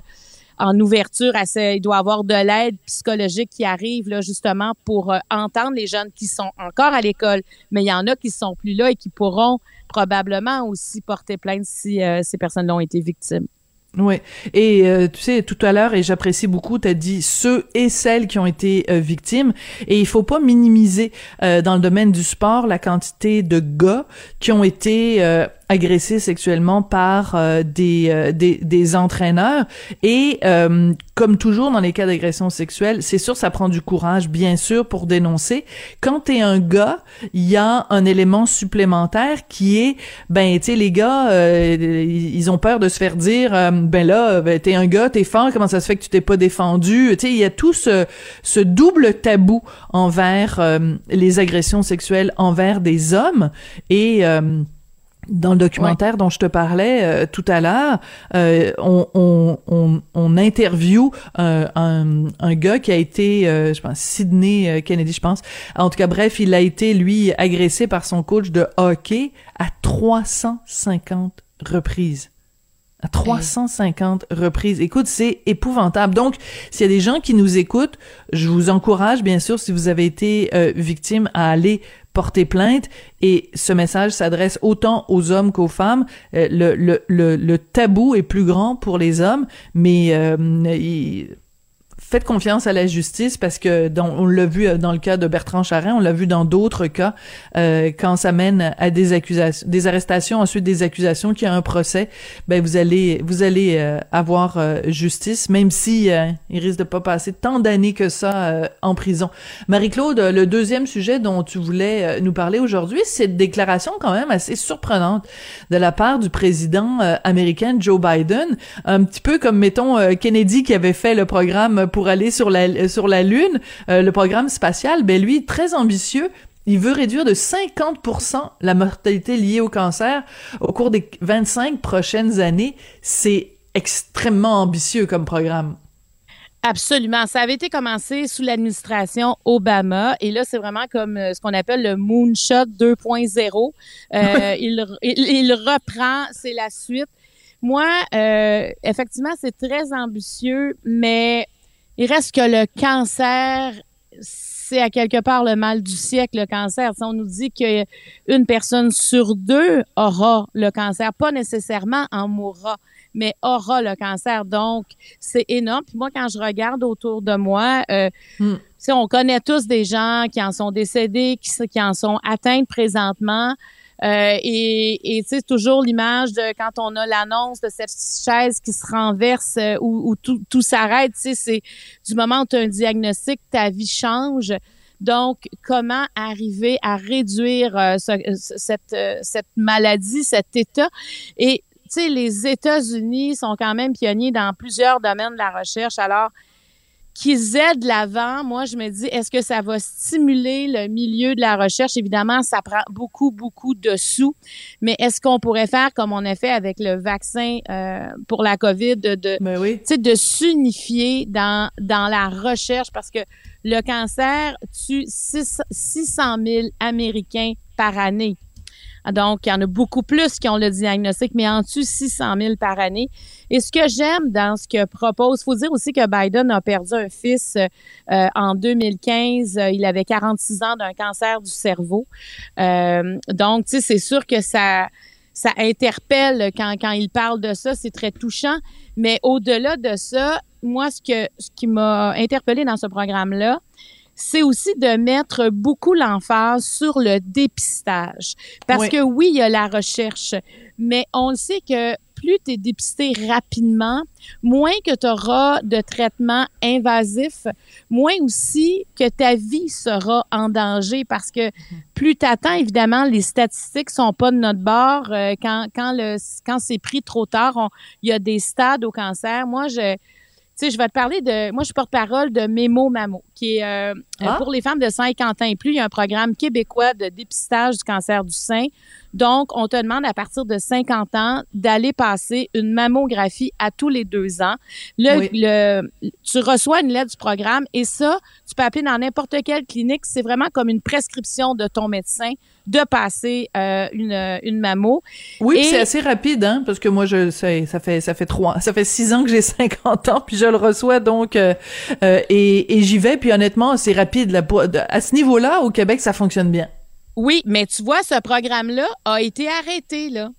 en ouverture à ça. Il doit avoir de l'aide psychologique qui arrive là justement pour euh, entendre les jeunes qui sont encore à l'école, mais il y en a qui sont plus là et qui pourront probablement aussi porter plainte si ces personnes ont été victimes. Oui. Et euh, tu sais, tout à l'heure, et j'apprécie beaucoup, tu as dit ceux et celles qui ont été euh, victimes. Et il faut pas minimiser euh, dans le domaine du sport la quantité de gars qui ont été agressés sexuellement par euh, des, euh, des, des entraîneurs. Et euh, comme toujours dans les cas d'agression sexuelle, c'est sûr ça prend du courage bien sûr pour dénoncer. Quand t'es un gars, il y a un élément supplémentaire qui est ben tu sais les gars ils ont peur de se faire dire ben là ben, t'es un gars, t'es fort, comment ça se fait que tu t'es pas défendu? Tu sais il y a tout ce ce double tabou envers les agressions sexuelles envers des hommes. Et dans le documentaire dont je te parlais euh, tout à l'heure, euh, on, on, on, on, interview un, un, gars qui a été, euh, je pense, Sidney Kennedy, je pense. En tout cas, bref, il a été, lui, agressé par son coach de hockey à 350 reprises. À 350 reprises. Écoute, c'est épouvantable. Donc, s'il y a des gens qui nous écoutent, je vous encourage, bien sûr, si vous avez été victime, à aller porter plainte et ce message s'adresse autant aux hommes qu'aux femmes. Euh, le, tabou est plus grand pour les hommes, mais euh, faites confiance à la justice parce que on l'a vu euh, dans le cas de Bertrand Charrin, on l'a vu dans d'autres cas euh, quand ça mène à des accusations, des arrestations, ensuite des accusations, qu'il y a un procès, ben vous allez vous allez euh, avoir justice, même si il risque de pas passer tant d'années que ça en prison. Marie-Claude, le deuxième sujet dont tu voulais nous parler aujourd'hui, c'est une déclaration quand même assez surprenante de la part du président américain Joe Biden, un petit peu comme mettons Kennedy qui avait fait le programme pour aller sur la, sur la Lune, euh, le programme spatial, ben lui, très ambitieux, il veut réduire de 50% la mortalité liée au cancer au cours des 25 prochaines années. C'est extrêmement ambitieux comme programme. Absolument. Ça avait été commencé sous l'administration Obama et là, c'est vraiment comme euh, ce qu'on appelle le Moonshot 2.0. Euh, il, il, reprend, c'est la suite. Moi, effectivement, c'est très ambitieux, mais il reste que le cancer, c'est à quelque part le mal du siècle, le cancer. on nous dit qu'une personne sur deux aura le cancer, pas nécessairement en mourra, mais aura le cancer. Donc, c'est énorme. Puis moi, quand je regarde autour de moi, euh, hmm. on connaît tous des gens qui en sont décédés, qui, qui en sont atteints présentement. Euh, et tu sais, toujours l'image de quand on a l'annonce de cette chaise qui se renverse euh, où, tout, tout s'arrête, c'est du moment où tu as un diagnostic, ta vie change. Donc, comment arriver à réduire euh, cette, cette maladie, cet état? Et, les États-Unis sont quand même pionniers dans plusieurs domaines de la recherche. Alors, qu'ils aident l'avant, moi, je me dis, est-ce que ça va stimuler le milieu de la recherche? Évidemment, ça prend beaucoup, beaucoup de sous, mais est-ce qu'on pourrait faire comme on a fait avec le vaccin euh, pour la COVID, de, de, ben oui. de s'unifier dans, dans la recherche? Parce que le cancer tue 600 000 Américains par année. Donc, il y en a beaucoup plus qui ont le diagnostic, mais en dessous 600 000 par année. Et ce que j'aime dans ce que propose, faut dire aussi que Biden a perdu un fils euh, en 2015. Il avait 46 ans d'un cancer du cerveau. Euh, donc, tu sais, c'est sûr que ça interpelle quand, quand il parle de ça, c'est très touchant. Mais au-delà de ça, moi, ce que ce qui m'a interpellé dans ce programme-là, c'est aussi de mettre beaucoup l'emphase sur le dépistage. Parce que oui, il y a la recherche, mais on sait que plus tu es dépisté rapidement, moins que tu auras de traitements invasifs, moins aussi que ta vie sera en danger parce que plus tu attends, évidemment, les statistiques sont pas de notre bord. Euh, quand, quand, le, quand c'est pris trop tard, il y a des stades au cancer. Moi, je, sais, je vais te parler de. Moi, je suis porte-parole de Mémo Mamo, qui est euh, ah. pour les femmes de 50 ans et plus. Il y a un programme québécois de dépistage du cancer du sein. Donc, on te demande à partir de 50 ans d'aller passer une mammographie à tous les deux ans. Le, le, tu reçois une lettre du programme et ça, tu peux appeler dans n'importe quelle clinique. C'est vraiment comme une prescription de ton médecin de passer euh, une, une mammo. Oui, c'est assez rapide, hein, parce que moi, je ça, ça fait ça fait trois, ça fait six ans que j'ai 50 ans, puis je le reçois donc euh, euh, et, et j'y vais. Puis honnêtement, c'est rapide là, à ce niveau-là au Québec, ça fonctionne bien. Oui, mais tu vois, ce programme-là a été arrêté, là.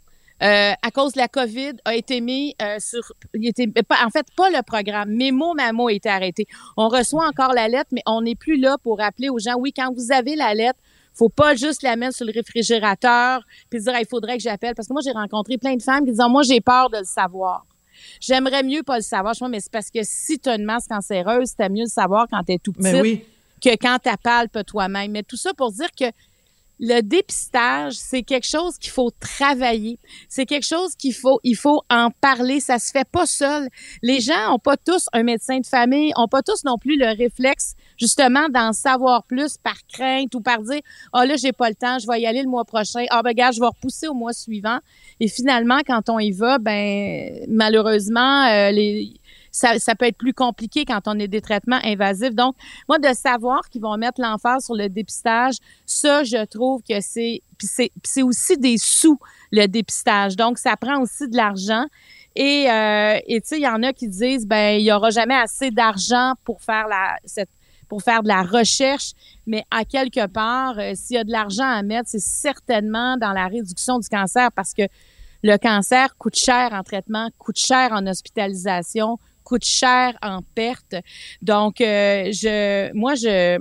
Euh, à cause de la COVID, a été mis euh, sur. Il était, pas, en fait, pas le programme. Mémo Mamo a été arrêté. On reçoit encore la lettre, mais on n'est plus là pour rappeler aux gens oui, quand vous avez la lettre, faut pas juste la mettre sur le réfrigérateur puis dire, il faudrait que j'appelle. Parce que moi, j'ai rencontré plein de femmes qui disent, moi, j'ai peur de le savoir. J'aimerais mieux pas le savoir. Je mais c'est parce que si tu as une masse cancéreuse, c'est mieux le savoir quand tu es tout petit que quand tu palpes toi-même. Mais tout ça pour dire que le dépistage, c'est quelque chose qu'il faut travailler. C'est quelque chose qu'il faut, il faut en parler. Ça se fait pas seul. Les gens ont pas tous un médecin de famille, ont pas tous non plus le réflexe, justement, d'en savoir plus par crainte ou par dire, ah oh, là, j'ai pas le temps, je vais y aller le mois prochain. Ah ben, gars, je vais repousser au mois suivant. Et finalement, quand on y va, ben, malheureusement, euh, les, ça, peut être plus compliqué quand on a des traitements invasifs. Donc, moi, de savoir qu'ils vont mettre l'emphase sur le dépistage, ça, je trouve que c'est, c'est aussi des sous, le dépistage. Donc, ça prend aussi de l'argent. Et, euh, et tu sais, il y en a qui disent, ben, il y aura jamais assez d'argent pour faire la, cette, pour faire de la recherche, mais à quelque part, euh, s'il y a de l'argent à mettre, c'est certainement dans la réduction du cancer parce que le cancer coûte cher en traitement, coûte cher en hospitalisation, coûte cher en perte. Donc, euh, je, moi, je,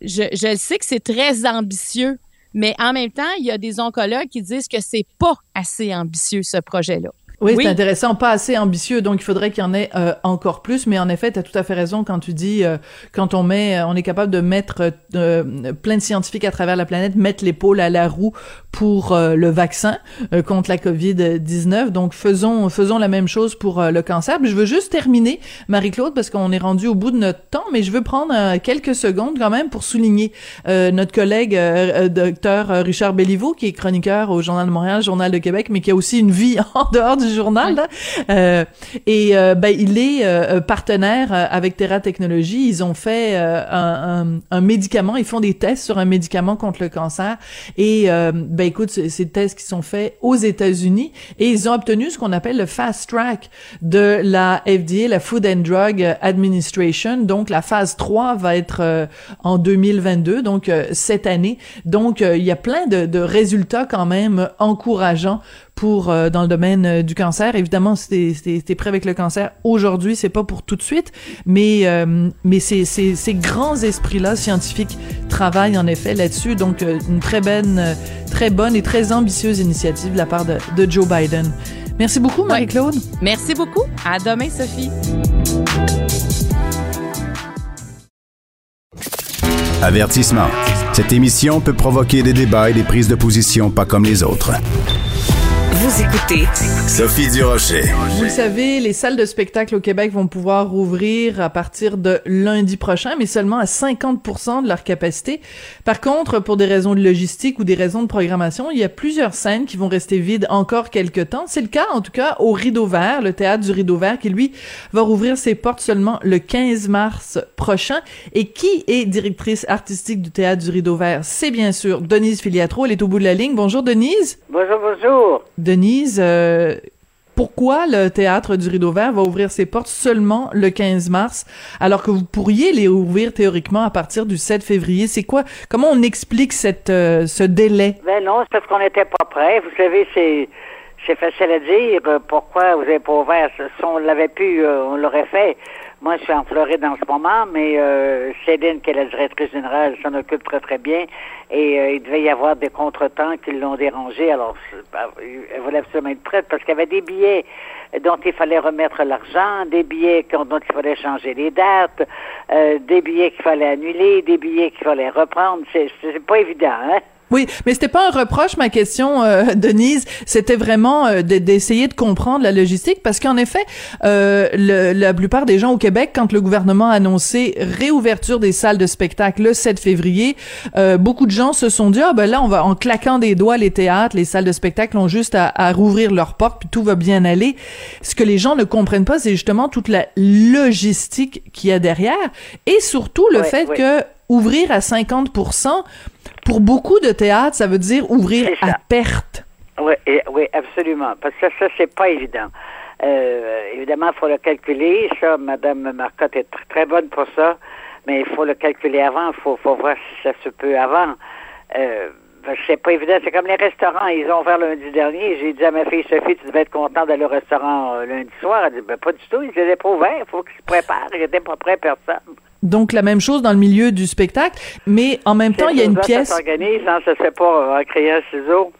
je, je sais que c'est très ambitieux, mais en même temps, il y a des oncologues qui disent que c'est pas assez ambitieux, ce projet-là. Oui, c'est intéressant, pas assez ambitieux, donc il faudrait qu'il y en ait euh, encore plus. Mais en effet, tu as tout à fait raison quand tu dis euh, quand on met, on est capable de mettre plein de scientifiques à travers la planète, mettre l'épaule à la roue pour euh, le vaccin euh, contre la COVID-19. Donc faisons faisons la même chose pour euh, le cancer. je veux juste terminer Marie-Claude parce qu'on est rendu au bout de notre temps, mais je veux prendre quelques secondes quand même pour souligner notre collègue docteur Richard Belliveau qui est chroniqueur au Journal de Montréal, Journal de Québec, mais qui a aussi une vie en dehors du journal. Là. et ben il est partenaire avec Terra Technologies. Ils ont fait un, médicament, ils font des tests sur un médicament contre le cancer et ben écoute, des tests qui sont faits aux États-Unis et ils ont obtenu ce qu'on appelle le fast track de la FDA, la Food and Drug Administration. Donc la phase 3 va être euh, en 2022, donc euh, cette année. Donc euh, il y a plein de résultats quand même encourageants pour euh, dans le domaine euh, du cancer. Évidemment, si t'es prêt avec le cancer aujourd'hui, c'est pas pour tout de suite, mais euh, mais ces, ces, ces grands esprits-là scientifiques travaillent en effet là-dessus. Donc une très bonne, très bonne et très ambitieuse initiative de la part de, de Joe Biden. Merci beaucoup, Marie-Claude. Merci beaucoup. À demain, Sophie. Avertissement. Cette émission peut provoquer des débats et des prises de position pas comme les autres. Vous écoutez Sophie Durocher. Vous le savez, les salles de spectacle au Québec vont pouvoir rouvrir à partir de lundi prochain, mais seulement à 50% de leur capacité. Par contre, pour des raisons de logistique ou des raisons de programmation, il y a plusieurs scènes qui vont rester vides encore quelques temps. C'est le cas, en tout cas, au Rideau Vert, le théâtre du Rideau Vert, qui lui va rouvrir ses portes seulement le 15 mars prochain. Et qui est directrice artistique du théâtre du Rideau Vert? C'est bien sûr Denise Filiatro. Elle est au bout de la ligne. Bonjour, Denise. Bonjour, bonjour. Denise, euh, pourquoi le théâtre du Rideau Vert va ouvrir ses portes seulement le 15 mars, alors que vous pourriez les ouvrir théoriquement à partir du 7 février? C'est quoi? Comment on explique cette, euh, ce délai? Ben non, c'est parce qu'on n'était pas prêt. Vous savez, c'est, c'est facile à dire. Euh, pourquoi vous n'avez pas ouvert? Si on l'avait pu, on l'aurait fait. Moi, je suis en Floride en ce moment, mais euh, Céline, qui est la directrice générale, s'en occupe très, très bien. Et euh, il devait y avoir des contretemps qui l'ont dérangé. Alors, elle voulait absolument être prête parce qu'il y avait des billets dont il fallait remettre l'argent, des billets dont il fallait changer les dates, euh, des billets qu'il fallait annuler, des billets qu'il fallait reprendre. C'est pas évident, hein? Oui, mais c'était pas un reproche, ma question, euh, Denise. C'était vraiment euh, d'essayer de comprendre la logistique, parce qu'en effet, euh, la plupart des gens au Québec, quand le gouvernement a annoncé réouverture des salles de spectacle le 7 février, beaucoup de gens se sont dit ah ben là, on va en claquant des doigts les théâtres, les salles de spectacle ont juste à, à rouvrir leurs portes, puis tout va bien aller. Ce que les gens ne comprennent pas, c'est justement toute la logistique qu'il y a derrière, et surtout le fait que ouvrir à 50 pour beaucoup de théâtres, ça veut dire ouvrir à perte. Oui, oui, absolument. Parce que ça, c'est pas évident. Euh, évidemment, il faut le calculer. Ça, Mme Marcotte est très bonne pour ça. Mais il faut le calculer avant. Il faut, faut, voir si ça se peut avant. Euh, c'est pas évident. C'est comme les restaurants. Ils ont ouvert lundi dernier. J'ai dit à ma fille Sophie, tu devais être contente d'aller au restaurant euh, lundi soir. Elle dit, ben, pas du tout. Ils n'étaient pas ouverts. Il faut qu'ils se préparent. Ils n'étaient pas prêts, personne. Donc la même chose dans le milieu du spectacle, mais en même temps, il y a une pièce. Ça s'organise, hein, ça se fait pas en créant un ciseau.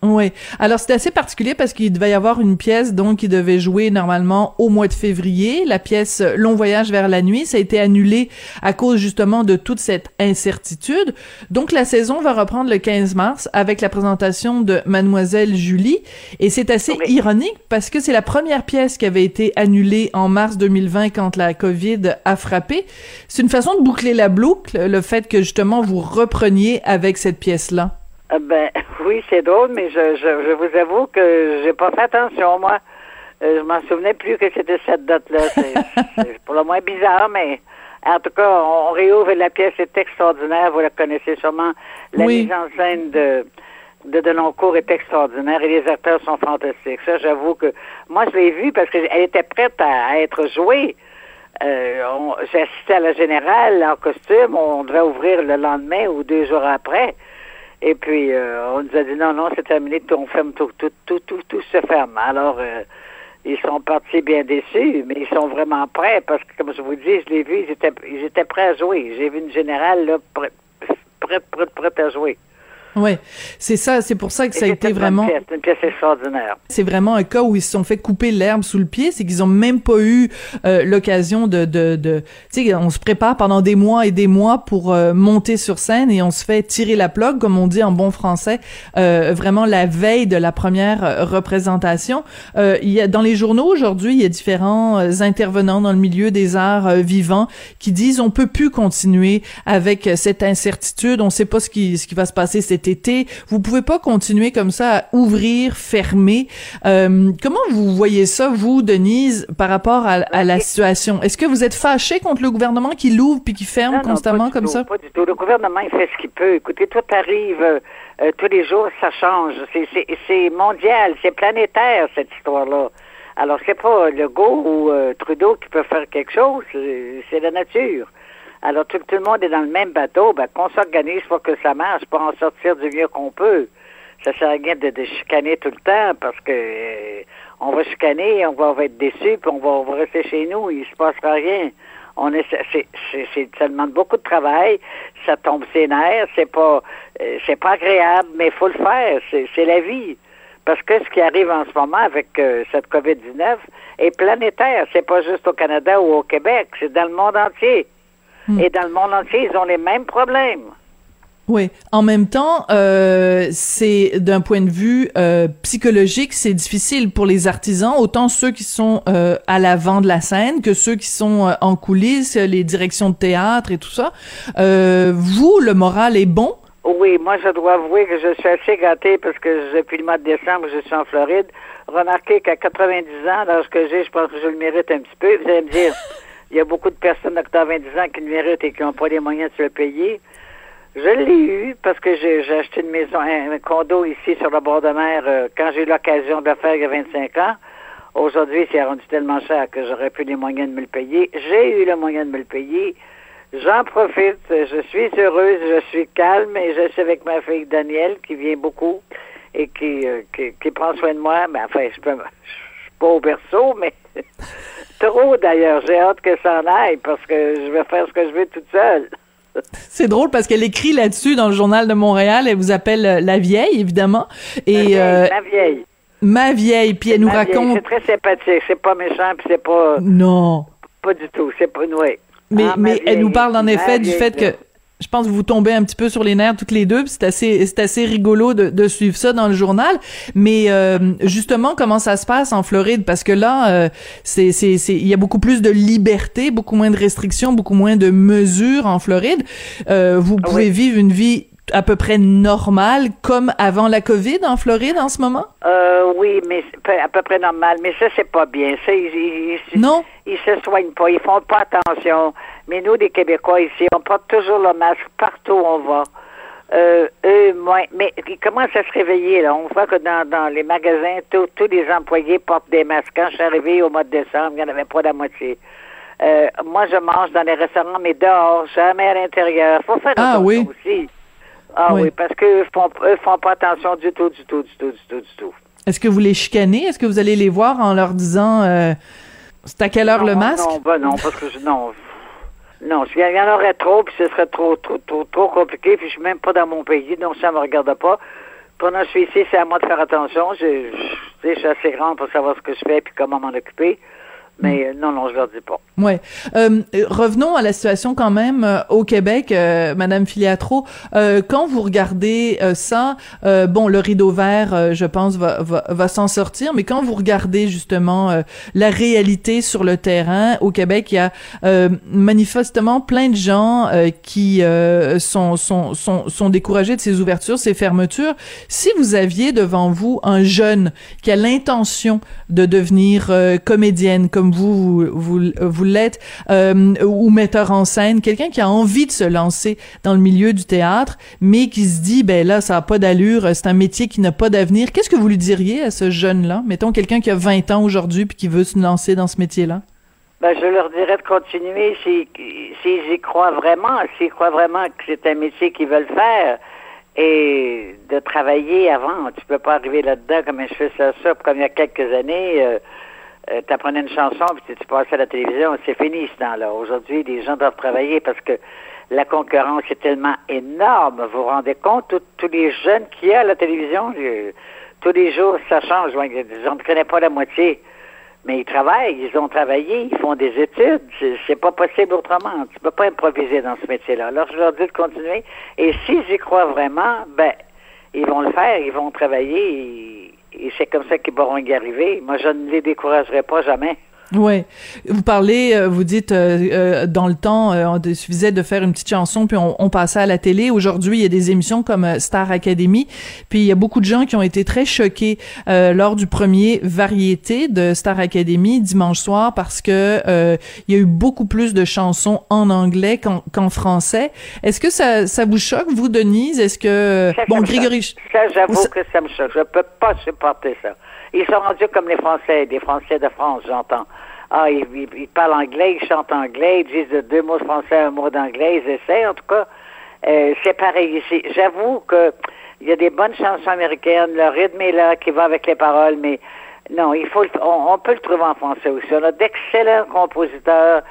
Oui. Alors c'est assez particulier parce qu'il devait y avoir une pièce donc qui devait jouer normalement au mois de février, la pièce Long voyage vers la nuit, ça a été annulé à cause justement de toute cette incertitude. Donc la saison va reprendre le 15 mars avec la présentation de Mademoiselle Julie et c'est assez ironique parce que c'est la première pièce qui avait été annulée en mars 2020 quand la Covid a frappé. C'est une façon de boucler la boucle le fait que justement vous repreniez avec cette pièce-là. Euh, ben oui, c'est drôle, mais je, je, je, vous avoue que j'ai pas fait attention, moi. Euh, je m'en souvenais plus que c'était cette date-là. C'est pour le moins bizarre, mais en tout cas, on, réouvre la pièce, c'est extraordinaire. Vous la connaissez sûrement. La mise en scène de de Deloncourt est extraordinaire et les acteurs sont fantastiques. Ça, j'avoue que moi, je l'ai vu parce qu'elle était prête à, être jouée. Euh, J'ai assisté à la générale en costume. On devait ouvrir le lendemain ou deux jours après. Et puis, euh, on nous a dit non, non, c'est terminé, on ferme tout, tout, tout, tout, tout se ferme. Alors, euh, ils sont partis bien déçus, mais ils sont vraiment prêts parce que, comme je vous dis, je l'ai vu, ils étaient, ils étaient prêts à jouer. J'ai vu une générale, là, prête, prête, prête, prête à jouer. Oui, c'est ça, c'est pour ça que ça a été vraiment. Pièce, une pièce extraordinaire. C'est vraiment un cas où ils se sont fait couper l'herbe sous le pied, c'est qu'ils ont même pas eu euh, l'occasion de, de, de tu sais, on se prépare pendant des mois et des mois pour euh, monter sur scène et on se fait tirer la plug, comme on dit en bon français, euh, vraiment la veille de la première représentation. il y a dans les journaux aujourd'hui, il y a différents intervenants dans le milieu des arts vivants qui disent on peut plus continuer avec cette incertitude, on sait pas ce qui ce qui va se passer cet été. Vous pouvez pas continuer comme ça à ouvrir, fermer. Euh, comment vous voyez ça, vous, Denise, par rapport à, à la situation? Est-ce que vous êtes fâché contre le gouvernement qui l'ouvre puis qui ferme non, constamment non, comme tout, ça? Pas du tout. Le gouvernement, il fait ce qu'il peut. Écoutez, tout arrive euh, euh, tous les jours, ça change. C'est mondial, c'est planétaire, cette histoire-là. Alors, c'est pas Legault ou euh, Trudeau qui peut faire quelque chose, c'est la nature. Alors, tout, tout, le monde est dans le même bateau. Ben, qu'on s'organise pour que ça marche, pour en sortir du mieux qu'on peut. Ça sert à rien de, de, chicaner tout le temps parce que euh, on va chicaner, on va, on va être déçu, puis on va, on va, rester chez nous, il se passera rien. On est, c'est, c'est, ça demande beaucoup de travail, ça tombe ses nerfs, c'est pas, euh, c'est pas agréable, mais faut le faire, c'est, c'est la vie. Parce que ce qui arrive en ce moment avec euh, cette COVID-19 est planétaire. C'est pas juste au Canada ou au Québec, c'est dans le monde entier. Mm. Et dans le monde entier, ils ont les mêmes problèmes. Oui. En même temps, euh, c'est d'un point de vue euh, psychologique, c'est difficile pour les artisans, autant ceux qui sont euh, à l'avant de la scène que ceux qui sont en coulisses, les directions de théâtre et tout ça. Vous, le moral est bon? Oui, moi, je dois avouer que je suis assez gâtée parce que depuis le mois de décembre, je suis en Floride. Remarquez qu'à 90 ans, lorsque j'ai, je pense que je le mérite un petit peu. Vous allez me dire, il y a beaucoup de personnes de 90 ans qui le méritent et qui n'ont pas les moyens de se le payer. Je l'ai eu parce que j'ai acheté une maison, un, condo ici sur le bord de mer euh, quand j'ai eu l'occasion de le faire il y a 25 ans. Aujourd'hui, c'est rendu tellement cher que j'aurais plus les moyens de me le payer. J'ai eu le moyen de me le payer. J'en profite. Je suis heureuse, je suis calme et je suis avec ma fille Danielle qui vient beaucoup et qui, euh, qui, qui, prend soin de moi. Mais enfin, je peux, suis pas au berceau, mais trop d'ailleurs. J'ai hâte que ça en aille parce que je vais faire ce que je veux toute seule. C'est drôle parce qu'elle écrit là-dessus dans le journal de Montréal. Elle vous appelle euh, la vieille, évidemment. Et ma vieille. Euh, ma vieille. Ma vieille. Puis elle nous raconte. C'est très sympathique. C'est pas méchant, puis c'est pas. Non. Pas du tout. C'est pas ouais. Mais, ah, mais elle nous parle en effet du fait que je pense que vous tombez un petit peu sur les nerfs toutes les deux, c'est assez c'est assez rigolo de, de, suivre ça dans le journal. Mais euh, justement, comment ça se passe en Floride? Parce que là, euh, c'est c'est c'est il y a beaucoup plus de liberté, beaucoup moins de restrictions, beaucoup moins de mesures en Floride. Euh, vous pouvez oui. vivre une vie à peu près normale comme avant la COVID en Floride en ce moment? Euh, Oui, mais à peu près normal. Mais ça, c'est pas bien. Ça, ils, ils, non? Ils se soignent pas. Ils font pas attention. Mais nous, les Québécois ici, on porte toujours le masque partout où on va. Euh, eux, moins. Mais ils commencent à se réveiller, là? On voit que dans, dans les magasins, tous les employés portent des masques. Quand je suis arrivée au mois de décembre, il n'y en avait pas la moitié. Euh, moi, je mange dans les restaurants, mais dehors, jamais à l'intérieur. faut faire ah, attention oui. aussi. Ah oui, oui parce qu'eux font, eux font pas attention du tout, du tout, du tout, du tout, du tout. Est-ce que vous les chicanez? Est-ce que vous allez les voir en leur disant euh, c'est à quelle heure non, le masque? Non, ben non, parce que je, non. Non, s'il y en aurait trop, puis ce serait trop, trop, trop, trop compliqué, puis je suis même pas dans mon pays, donc ça me regarde pas. Pendant que je suis ici, c'est à moi de faire attention. Je, je, je suis assez grande pour savoir ce que je fais puis comment m'en occuper. Mais euh, non, non, je leur dis pas. Ouais. Euh, revenons à la situation quand même euh, au Québec, euh, Madame Filiatro. Euh, quand vous regardez ça, bon, le rideau vert, je pense, va, va, va s'en sortir. Mais quand vous regardez justement la réalité sur le terrain au Québec, il y a manifestement plein de gens qui sont, sont, sont, sont découragés de ces ouvertures, ces fermetures. Si vous aviez devant vous un jeune qui a l'intention de devenir comédienne, comme vous, vous, vous l'êtes, euh, ou metteur en scène, quelqu'un qui a envie de se lancer dans le milieu du théâtre, mais qui se dit, ben là, ça a pas d'allure, c'est un métier qui n'a pas d'avenir. Qu'est-ce que vous lui diriez à ce jeune-là? Mettons quelqu'un qui a 20 ans aujourd'hui puis qui veut se lancer dans ce métier-là. Ben, je leur dirais de continuer s'ils y croient vraiment, s'ils croient vraiment que c'est un métier qu'ils veulent faire et de travailler avant. Tu peux pas arriver là-dedans comme je fais ça, ça comme il y a quelques années. Euh, euh, tu apprenais une chanson, puis tu passais à la télévision, c'est fini ce temps-là. Aujourd'hui, les gens doivent travailler parce que la concurrence est tellement énorme. Vous vous rendez compte, tous les jeunes qu'il y a à la télévision, tous les jours, ça change. Je ne connais pas la moitié. Mais ils travaillent, ils ont travaillé, ils font des études. C'est pas possible autrement. Tu peux pas improviser dans ce métier-là. Alors, je leur dis de continuer. Et s'ils y croient vraiment, ben, ils vont le faire, ils vont travailler et c'est comme ça qu'ils pourront y arriver. Moi, je ne les découragerai pas jamais. Ouais, vous parlez, euh, vous dites euh, euh, dans le temps, il suffisait de faire une petite chanson puis on, on passait à la télé. Aujourd'hui, il y a des émissions comme Star Academy, puis il y a beaucoup de gens qui ont été très choqués lors du premier variété de Star Academy dimanche soir parce que il y a eu beaucoup plus de chansons en anglais qu'en français. Est-ce que ça, ça vous choque, vous, Denise? Est-ce que bon, Grégory, ça, j'avoue que ça me choque. Je peux pas supporter ça. Ils sont rendus comme les Français, des Français de France, j'entends. Ah, ils, parlent anglais, ils chantent anglais, ils disent deux mots de français, un mot d'anglais, ils essaient, en tout cas. Euh, c'est pareil ici. J'avoue que il y a des bonnes chansons américaines, le rythme est là, qui va avec les paroles, mais non, il faut, on, on peut le trouver en français aussi. On a d'excellents compositeurs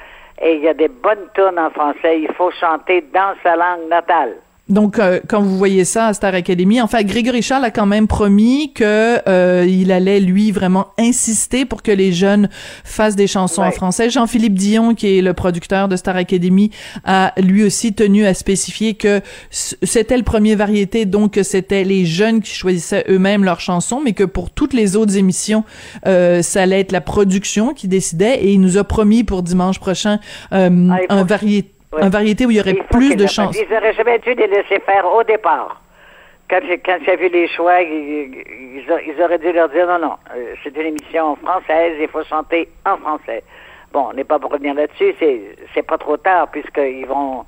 et il y a des bonnes tunes en français. Il faut chanter dans sa langue natale. Donc, euh, quand vous voyez ça à Star Academy, enfin, Grégory Charles a quand même promis que euh, il allait lui vraiment insister pour que les jeunes fassent des chansons en français. Jean-Philippe Dion, qui est le producteur de Star Academy, a lui aussi tenu à spécifier que c'était le premier variété, donc que c'était les jeunes qui choisissaient eux-mêmes leurs chansons, mais que pour toutes les autres émissions, euh, ça allait être la production qui décidait. Et il nous a promis pour dimanche prochain ah, un variété un variété où il y aurait plus de chances. Ils n'auraient jamais dû les laisser faire au départ. Quand, quand j'ai vu les choix, ils, auraient dû leur dire non, non, euh, c'est une émission française, il faut chanter en français. Bon, on n'est pas pour revenir là-dessus, c'est, c'est pas trop tard puisqu'ils vont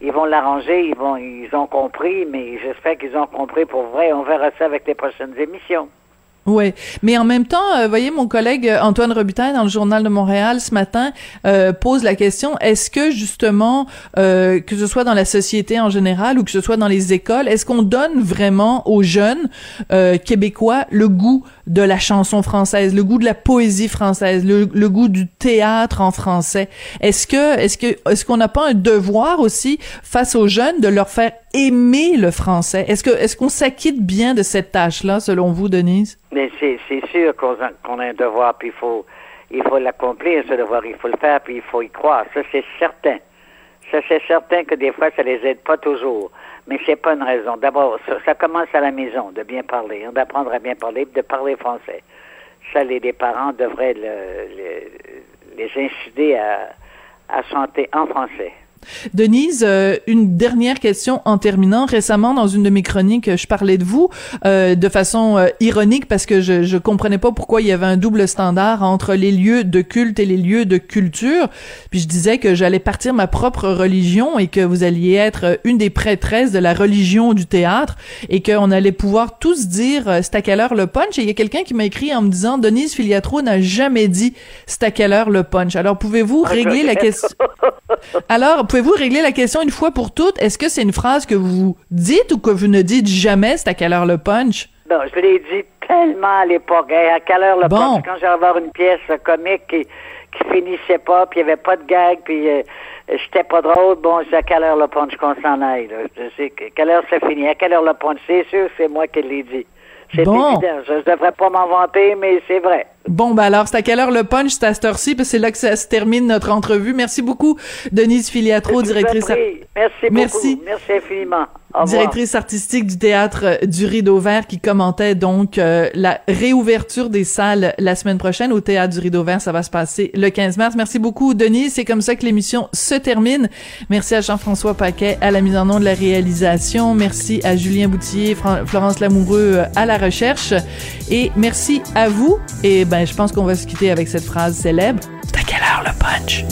ils vont l'arranger, ils vont ils ont compris, mais j'espère qu'ils ont compris pour vrai. On verra ça avec les prochaines émissions. Oui, mais en même temps, euh, voyez, mon collègue euh, Antoine Robitaille dans le journal de Montréal ce matin euh, pose la question est-ce que justement, euh, que ce soit dans la société en général ou que ce soit dans les écoles, est-ce qu'on donne vraiment aux jeunes québécois le goût de la chanson française, le goût de la poésie française, le, le goût du théâtre en français? Est-ce que, est-ce que, est-ce qu'on n'a pas un devoir aussi face aux jeunes de leur faire aimer le français? Est-ce que, est-ce qu'on s'acquitte bien de cette tâche-là, selon vous, Denise? Mais c'est sûr qu'on a, un devoir, puis il faut, il faut l'accomplir, ce devoir, il faut le faire, puis il faut y croire. Ça, c'est certain. Ça, c'est certain que des fois, ça les aide pas toujours. Mais c'est pas une raison. D'abord, ça, commence à la maison, de bien parler, hein, d'apprendre à bien parler, de parler français. Ça, les, parents devraient les inciter à, à chanter en français. Denise, euh, une dernière question en terminant. Récemment, dans une de mes chroniques, je parlais de vous euh, de façon euh, ironique parce que je, je comprenais pas pourquoi il y avait un double standard entre les lieux de culte et les lieux de culture. Puis je disais que j'allais partir ma propre religion et que vous alliez être une des prêtresses de la religion du théâtre et qu'on allait pouvoir tous dire c'est à quelle heure le punch? Et il y a quelqu'un qui m'a écrit en me disant Denise Filiatro n'a jamais dit c'est à quelle heure le punch? Alors pouvez-vous ah, régler la question? Alors pouvez-vous régler la question une fois pour toutes? Est-ce que c'est une phrase que vous dites ou que vous ne dites jamais? C'est à quelle heure le punch? Non, je l'ai dit tellement à l'époque. à quelle heure le punch? Quand j'allais voir une pièce comique qui, qui finissait pas, puis il n'y avait pas de gag, puis euh, j'étais pas drôle, bon, c'est à quelle heure le punch qu'on s'en aille, là? Je sais que, quelle heure c'est fini, à quelle heure le punch, c'est sûr, c'est moi qui l'ai dit. C'est Bon. évident, je devrais pas m'en vanter, mais c'est vrai. Bon, ben alors, c'est à quelle heure le punch? C'est à cette heure-ci, parce que c'est là que ça se termine notre entrevue. Merci beaucoup, Denise Filiatro, directrice. Merci beaucoup. Merci. Merci infiniment. Au revoir. directrice artistique du théâtre du Rideau Vert, qui commentait donc euh, la réouverture des salles la semaine prochaine au théâtre du Rideau Vert. Ça va se passer le 15 mars. Merci beaucoup, Denise. C'est comme ça que l'émission se termine. Merci à Jean-François Paquet à la mise en onde de la réalisation. Merci à Julien Boutier, Fran- Florence Lamoureux euh, à la recherche. Et merci à vous. Et ben, je pense qu'on va se quitter avec cette phrase célèbre. C'est à quelle heure le punch?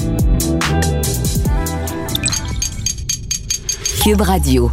Cube Radio.